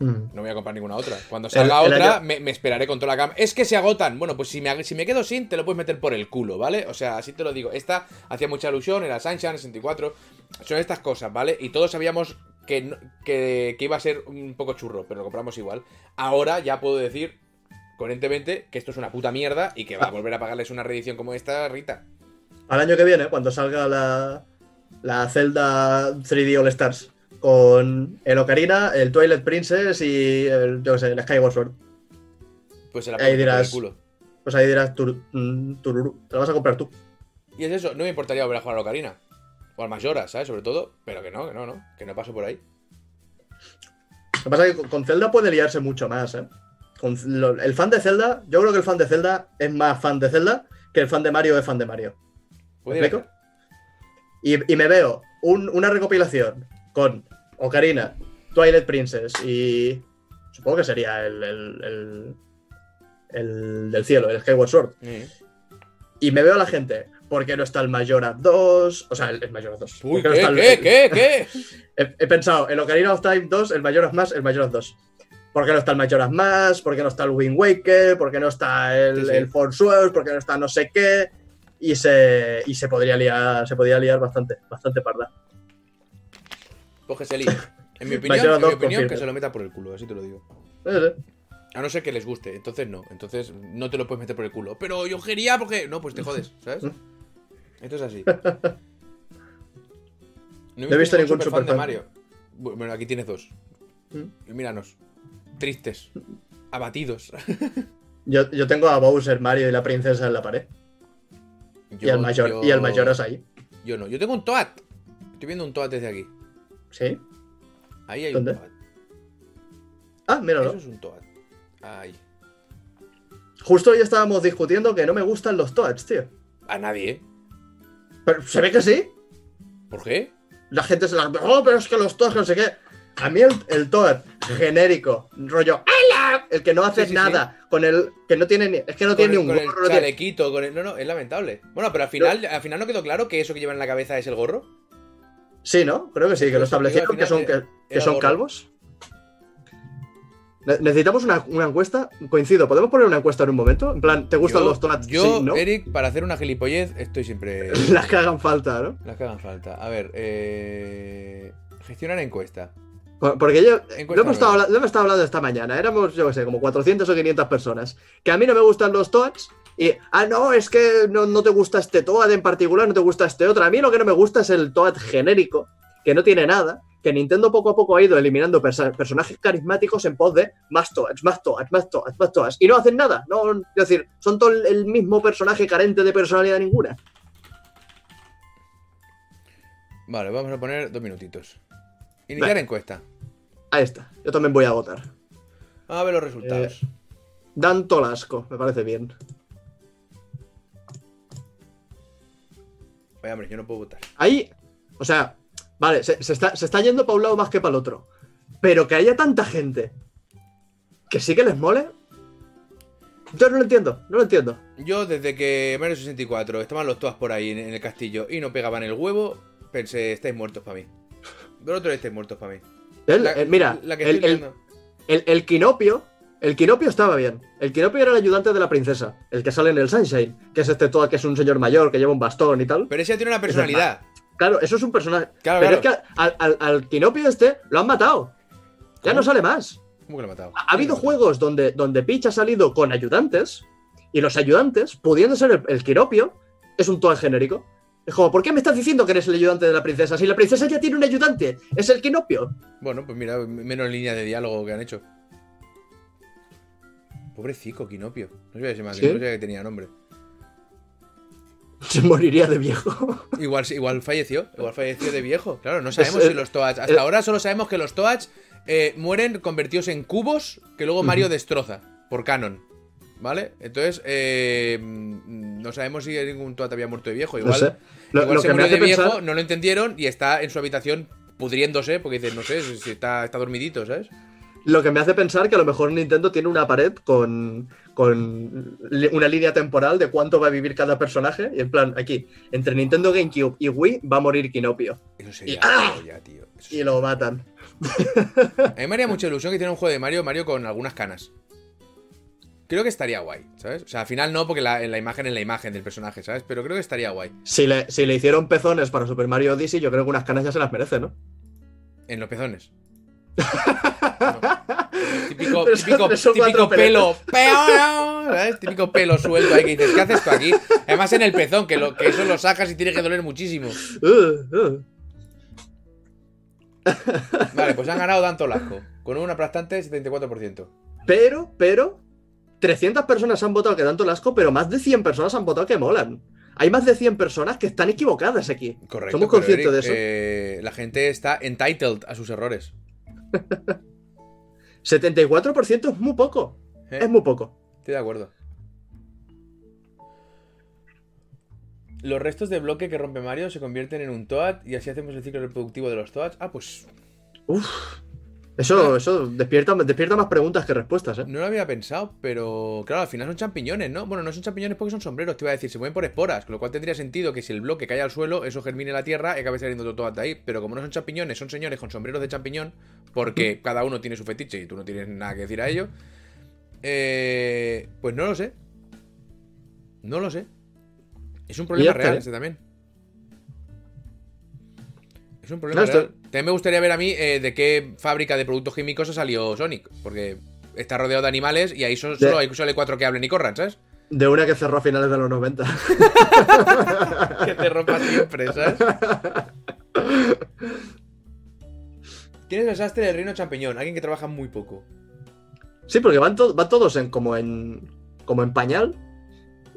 Mm. No voy a comprar ninguna otra. Cuando salga el otra, año- me, me esperaré con toda la cama. Es que se agotan. Bueno, pues si me, si me quedo sin, te lo puedes meter por el culo, ¿vale? O sea, así te lo digo. Esta hacía mucha ilusión, era Sunshine 64. Son estas cosas, ¿vale? Y todos sabíamos que, que, que iba a ser un poco churro, pero lo compramos igual. Ahora ya puedo decir, coherentemente, que esto es una puta mierda y que va a volver a pagarles una reedición como esta, Rita. Al año que viene, cuando salga la, la Zelda 3D All Stars con el Ocarina, el Twilight Princess y el, yo qué sé, el Skyward Sword. Pues se la Ahí por el dirás- culo. Pues ahí dirás, tur- mm, tururú, te la vas a comprar tú. Y es eso, no me importaría volver a jugar a Ocarina. O al Majoras, ¿sabes? Sobre todo. Pero que no, que no, no. Que no paso por ahí. Lo que pasa es que con- Zelda puede liarse mucho más, ¿eh? Con lo- el fan de Zelda, yo creo que el fan de Zelda es más fan de Zelda que el fan de Mario es fan de Mario. ¿Me explico? Y, y me veo un- una recopilación con Ocarina, Twilight Princess y. Supongo que sería el, el, el- el del cielo, el Skyward Sword. Y me veo a la gente. ¿Por qué no está el Majora's 2? O sea, el, el Majora's 2. Uy, ¿Por ¿qué, no está el- qué, qué, qué? He, he pensado, el Ocarina of Time 2, el Majora's más, el Majora's 2. ¿Por qué no está el Majora's más? ¿Por qué no está el Wind Waker? ¿Por qué no está el, Sí, sí. el Force? ¿Por qué no está no sé qué? Y se, y se podría liar, se podría liar bastante, bastante parda. Que se líe. En mi opinión, en mi 2 opinión que se lo meta por el culo, así te lo digo. Eh, eh. A no ser que les guste, entonces no. Entonces no te lo puedes meter por el culo. Pero yo quería porque. No, pues te jodes, ¿sabes? Esto es así. No he visto ningún superfan de. Mario. Bueno, aquí tienes dos. ¿Mm? Y míranos. Tristes. Abatidos. Yo, yo tengo a Bowser, Mario y la princesa en la pared. y, el mayor, yo- y el mayor es ahí. Yo no. Yo tengo un Toad. Estoy viendo un Toad desde aquí. ¿Sí? Ahí hay ¿Dónde? un Toad. Ah, míralo. Eso es un Toad. Ahí. Justo hoy estábamos discutiendo que no me gustan los Toads, tío. A nadie, ¿eh? Pero se ve que sí. ¿Por qué? La gente se la. Oh, pero es que los Toads, no sé qué. A mí el, el Toad genérico, rollo. ¡Hala! El que no hace Sí, sí, nada. Con el. Que no tiene ni. Es que no con tiene el, ni un con el gorro. tiene- chalequito, con el- No, no, es lamentable. Bueno, pero al final, al final no quedó claro que eso que llevan en la cabeza es el gorro. Sí, ¿no? Creo que sí, que lo establecieron, que son, que, son calvos. Ne- Necesitamos una, una encuesta. Coincido, ¿podemos poner una encuesta en un momento? En plan, ¿te gustan yo, los Toads? Yo, sí, ¿no? Eric, para hacer una gilipollez, estoy siempre. Las que hagan falta, ¿no? Las que hagan falta. A ver, eh... gestionar encuesta. Por- Porque yo. Encuesta Lo hemos, estado, lo hemos estado hablando esta mañana. Éramos, yo qué sé, como 400 o 500 personas. Que a mí no me gustan los Toads. Y, ah, no, es que no, no te gusta este Toad en particular, no te gusta este otro. A mí lo que no me gusta es el Toad genérico, que no tiene nada. Que Nintendo poco a poco ha ido eliminando personajes carismáticos en pos de más Toads, más Toads, más Toads, más Toads. Y no hacen nada. No, es decir, son todo el- mismo personaje carente de personalidad ninguna. Vale, vamos a poner dos minutitos. Iniciar Vale. encuesta. Ahí está. Yo también voy a votar. A ver los resultados. Dan Tolasco, me parece bien. Vaya, hombre, yo no puedo votar. Ahí, o sea, vale, se, se está, se está yendo para un lado más que para el otro. Pero que haya tanta gente que sí que les mole. Yo no lo entiendo, no lo entiendo. Yo, desde que Mario 64 estaban los toas por ahí en, en el castillo y no pegaban el huevo, pensé, estáis muertos para mí. Vosotros estáis muertos para mí. El- La- el- mira, la que el, estoy el- viendo. el- el Quinopio, el Quinopio estaba bien. El Quinopio era el ayudante de la princesa, el que sale en el Sunshine, que es este todo que es un señor mayor que lleva un bastón y tal. Pero ese ya tiene una personalidad. Claro, eso es un personaje. Claro, Pero claro. es que al, al- al Quinopio este lo han matado. Ya ¿Cómo? no sale más. ¿Cómo que lo ha matado? Ha ha habido ¿Cómo que lo ha juegos donde, donde Peach ha salido con ayudantes y los ayudantes, pudiendo ser el, el Quiropio, es un Toad genérico. Es como, ¿por qué me estás diciendo que eres el ayudante de la princesa? Si la princesa ya tiene un ayudante, es el Quinopio. Bueno, pues mira, menos línea de diálogo que han hecho. Pobrecico, Quinopio. No sabía, llama- ¿Sí? no sabía que tenía nombre. Se moriría de viejo. Igual, igual falleció, igual falleció de viejo. Claro, no sabemos Es- si los Toads. Hasta eh, ahora solo sabemos que los Toads eh, mueren convertidos en cubos que luego Mario destroza por canon. ¿Vale? Entonces, eh, mm, no sabemos si ningún Toad había muerto de viejo. Igual, no sé. Lo, igual lo se que me murió hace de viejo, pensar, no lo entendieron y está en su habitación pudriéndose porque dice, no sé, si está, está dormidito, ¿sabes? Lo que me hace pensar que a lo mejor Nintendo tiene una pared con, con una línea temporal de cuánto va a vivir cada personaje. Y en plan, aquí, entre Nintendo GameCube y Wii va a morir Quinopio. Eso sería Y- ¡Ah! la polla, tío. Eso Y lo matan. A mí me haría mucha ilusión que hiciera un juego de Mario, Mario con algunas canas. Creo que estaría guay, ¿sabes? O sea, al final no, porque la, la imagen es la imagen del personaje, ¿sabes? Pero creo que estaría guay. Si le, si le hicieron pezones para Super Mario Odyssey, yo creo que unas canas ya se las merece, ¿no? En los pezones. No. Típico, típico, pelo. ¿sabes? Típico pelo suelto ahí que dices, ¿qué haces tú aquí? Además en el pezón, que, lo, que eso lo sacas y tiene que doler muchísimo. Uh, uh. Vale, pues han ganado Danto Lasco. Con un aplastante 74%. Pero, pero, 300 personas han votado que tanto el asco, pero más de 100 personas han votado que molan. Hay más de 100 personas que están equivocadas aquí. Correcto. Somos conscientes Eric, de eso. eh, la gente está entitled a sus errores. 74% es muy poco. ¿eh? Es muy poco. Estoy de acuerdo. Los restos de bloque que rompe Mario se convierten en un Toad y así hacemos el ciclo reproductivo de los Toads. Ah, pues Uf. Eso, eso despierta, despierta más preguntas que respuestas, ¿eh? no lo había pensado, pero claro, al final son champiñones, ¿no? Bueno, no son champiñones porque son sombreros, te iba a decir, se mueven por esporas, con lo cual tendría sentido que si el bloque cae al suelo, eso germine la tierra y acabe saliendo Toad de ahí. Pero como no son champiñones, son señores con sombreros de champiñón, porque cada uno tiene su fetiche y tú no tienes nada que decir a ello, eh, pues no lo sé. No lo sé. Es un problema real ¿eh? ese también. Es un problema. También me gustaría ver a mí eh, de qué fábrica de productos químicos ha salido Sonic. Porque está rodeado de animales y ahí De- solo hay solo cuatro que hablen y corran, ¿sabes? De una que cerró a finales de los 90. que te rompa siempre, ¿sabes? ¿Quién es el sastre del reino champiñón? Alguien que trabaja muy poco. Sí, porque van, to- van todos en, como, en, como en pañal.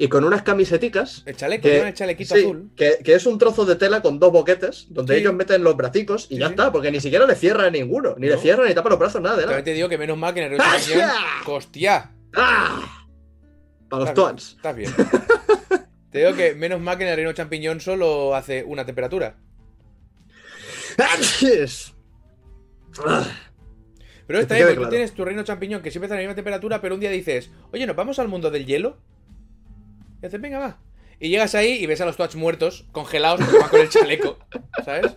Y con unas camiseticas. El chaleco, que- el chalequito sí, azul. Que, que es un trozo de tela con dos boquetes, donde Sí. ellos meten los bracicos y Sí, ya está, porque ni siquiera le cierra ninguno. Ni le No. cierra ni tapa los brazos, nada de nada. También te digo que menos mal que en el. ¡Hostia! ¡Ah! Para los toans. Estás bien. Te digo que menos mal que en el reino champiñón solo hace una temperatura. Ah, Pero está bien, porque tú tienes tu reino champiñón que siempre está a la misma temperatura, pero un día dices, oye, ¿nos vamos al mundo del hielo? Y dices, venga, va. Y llegas ahí y ves a los Twats muertos, congelados, porque van con el chaleco, ¿sabes?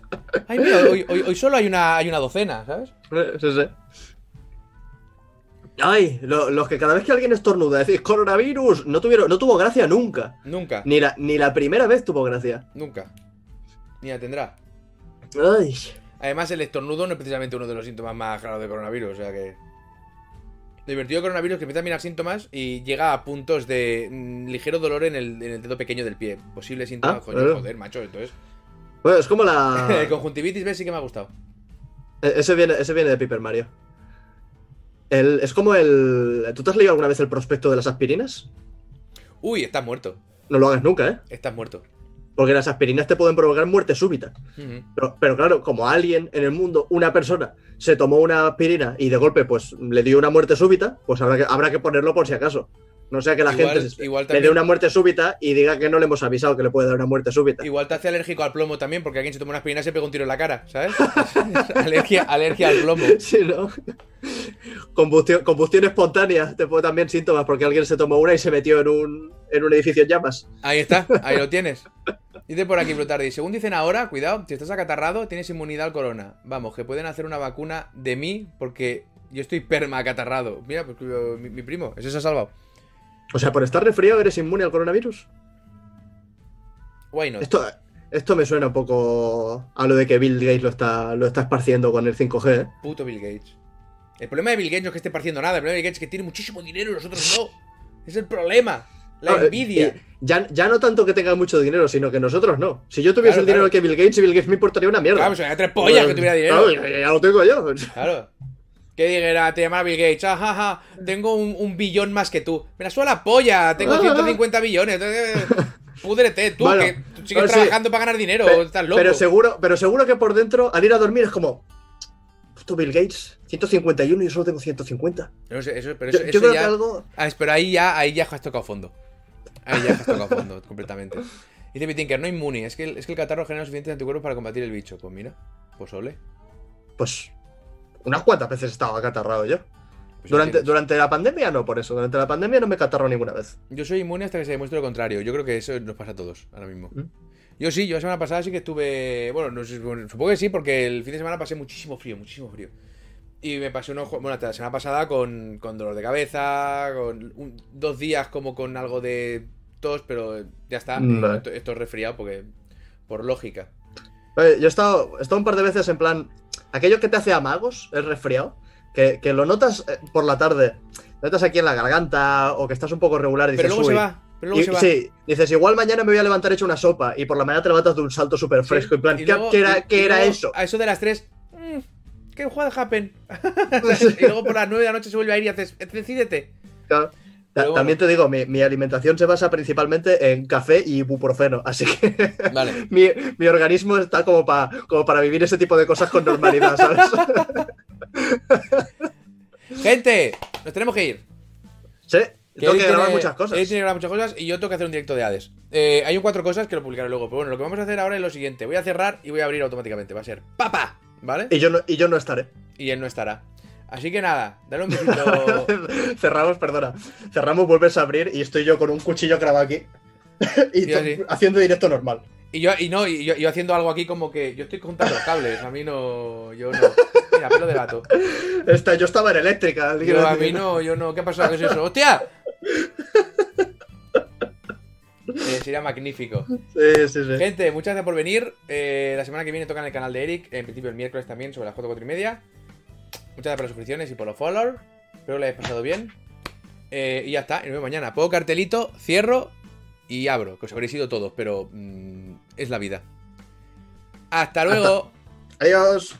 Ay, mira, hoy, hoy- hoy solo hay una, hay una docena, ¿sabes? Sí, sí. Ay, lo- los que cada vez que alguien estornuda decís coronavirus, no, tuvieron, no tuvo gracia nunca. Nunca, Ni la, ni la primera vez tuvo gracia. nunca. Ni la tendrá. Ay. Además, el estornudo no es precisamente uno de los síntomas más graves de coronavirus, o sea que. Divertido coronavirus que empieza a mirar síntomas y llega a puntos de mm, ligero dolor en el, en el dedo pequeño del pie. Posible síntoma. Ah, coño, claro. joder, macho, entonces. Bueno, es como la. el conjuntivitis, ¿ves? Sí que me ha gustado. E- Ese viene, ese viene de Paper Mario. El- es como el. ¿Tú te has leído alguna vez el prospecto de las aspirinas? Uy, estás muerto. No lo hagas nunca, ¿eh? Estás muerto. Porque las aspirinas te pueden provocar muerte súbita. Pero, pero claro, como alguien en el mundo, una persona, se tomó una aspirina y de golpe pues le dio una muerte súbita, pues habrá que, habrá que ponerlo por si acaso. No sea que la Igual- gente se- igual le dé una muerte súbita y diga que no le hemos avisado que le puede dar una muerte súbita. Igual te hace alérgico al plomo también, porque alguien se toma una aspirina y se pega un tiro en la cara, ¿sabes? alergia, alergia al plomo. Sí, ¿no? Combustión, combustión espontánea te puede también síntomas porque alguien se tomó una y se metió en un, en un edificio en llamas. Ahí está, ahí lo tienes. Dice por aquí Brutardi, según dicen ahora, cuidado, si estás acatarrado, tienes inmunidad al corona. Vamos, que pueden hacer una vacuna de mí porque yo estoy perma acatarrado. Mira, pues mi, mi primo, ese se ha salvado. O sea, por estar resfriado eres inmune al coronavirus. Why not? Esto, esto me suena un poco a lo de que Bill Gates lo está, lo está esparciendo con el 5G. ¿eh? Puto Bill Gates. El problema de Bill Gates no es que esté parciendo nada, el problema de Bill Gates es que tiene muchísimo dinero y nosotros no. Es el problema. La Ah, envidia. y Ya, ya no tanto que tenga mucho dinero, sino que nosotros no. Si yo tuviese Claro, el dinero claro. que Bill Gates, Bill Gates me importaría una mierda. Claro, pues sería tres pollas que tuviera dinero. Claro, ya, ya lo tengo yo. Claro. Que dijera, te llamara Bill Gates, ah, ja, ja, tengo un, un billón más que tú. Me la suela la polla, tengo Ah. 150 billones. Eh, Púdrete, tú, Bueno, que tú sigues pues sí. trabajando para ganar dinero, Pe- estás loco. Pero seguro, pero seguro que por dentro, al ir a dormir, es como. Puto Bill Gates, 151 y yo solo tengo 150. No sé, eso, pero Yo, eso, yo eso creo ya... que algo. Ah, pero ahí ya, ahí ya has tocado fondo. Ahí ya has tocado fondo, completamente. Dice Bitinker, no inmune, es que, el, es que el catarro genera suficientes anticuerpos para combatir el bicho. Pues mira, pues ole. Pues. Unas cuantas veces estaba acatarrado yo. Pues Durante, durante la pandemia no, por eso. Durante la pandemia no me catarro ninguna vez. Yo soy inmune hasta que se demuestre lo contrario. Yo creo que eso nos pasa a todos ahora mismo. ¿Mm? Yo sí, yo la semana pasada sí que estuve. Bueno, no sé, bueno, supongo que sí, porque el fin de semana pasé muchísimo frío, muchísimo frío. Y me pasé unos. Bueno, hasta la semana pasada con, con dolor de cabeza, con un- dos días como con algo de tos, pero ya está. Vale. Esto, esto es resfriado porque. Por lógica. Oye, yo he estado, he estado un par de veces en plan. Aquello que te hace amagos, el resfriado. Que, que lo notas eh, por la tarde. Lo notas aquí en la garganta o que estás un poco regular y dices. Pero luego se va. Pero luego Y- se va. sí, dices, igual mañana me voy a levantar hecho una sopa y por la mañana te levantas de un salto súper Sí, fresco. En plan, ¿qué, luego- qué era, y- qué y era eso? A eso de las 3. ¿Qué what happen? y luego por las 9 de la noche se vuelve a ir y haces. Decídete. Claro. Bueno. También te digo, mi, mi alimentación se basa principalmente en café y ibuprofeno, así que Vale. mi, mi organismo está como, pa- como para vivir ese tipo de cosas con normalidad, ¿sabes? Gente, nos tenemos que ir. sí, Que tengo que grabar tiene- muchas cosas. Tiene que grabar muchas cosas y yo tengo que hacer un directo de Hades. Eh, hay un cuatro cosas que lo publicaré luego. Pero bueno, lo que vamos a hacer ahora es lo siguiente. Voy a cerrar y voy a abrir automáticamente. Va a ser ¡Papa! ¿Vale? Y yo, no, y yo no estaré. Y él no estará. Así que nada, dale un besito. Cerramos, perdona. Cerramos, vuelves a abrir y estoy yo con un cuchillo clavado aquí. y haciendo directo normal. Y yo, y no, y yo, yo haciendo algo aquí como que yo estoy juntando los cables. A mí no. Yo no. Mira, pelo de gato. Esta, yo estaba en eléctrica. Yo, a mí no, yo no. ¿Qué ha pasado? ¿Qué es eso? ¡Hostia! Eh, sería magnífico. Sí, sí, sí. Gente, muchas gracias por venir. Eh, la semana que viene toca en el canal de Eric. En principio el miércoles también, sobre las 4, 4 y media. Muchas gracias por las suscripciones y por los follow. Espero que lo hayáis pasado bien. Eh, y ya está, nos vemos mañana. Pongo cartelito, cierro y abro. Que os habréis ido todos, pero mm, es la vida. Hasta luego. Adiós.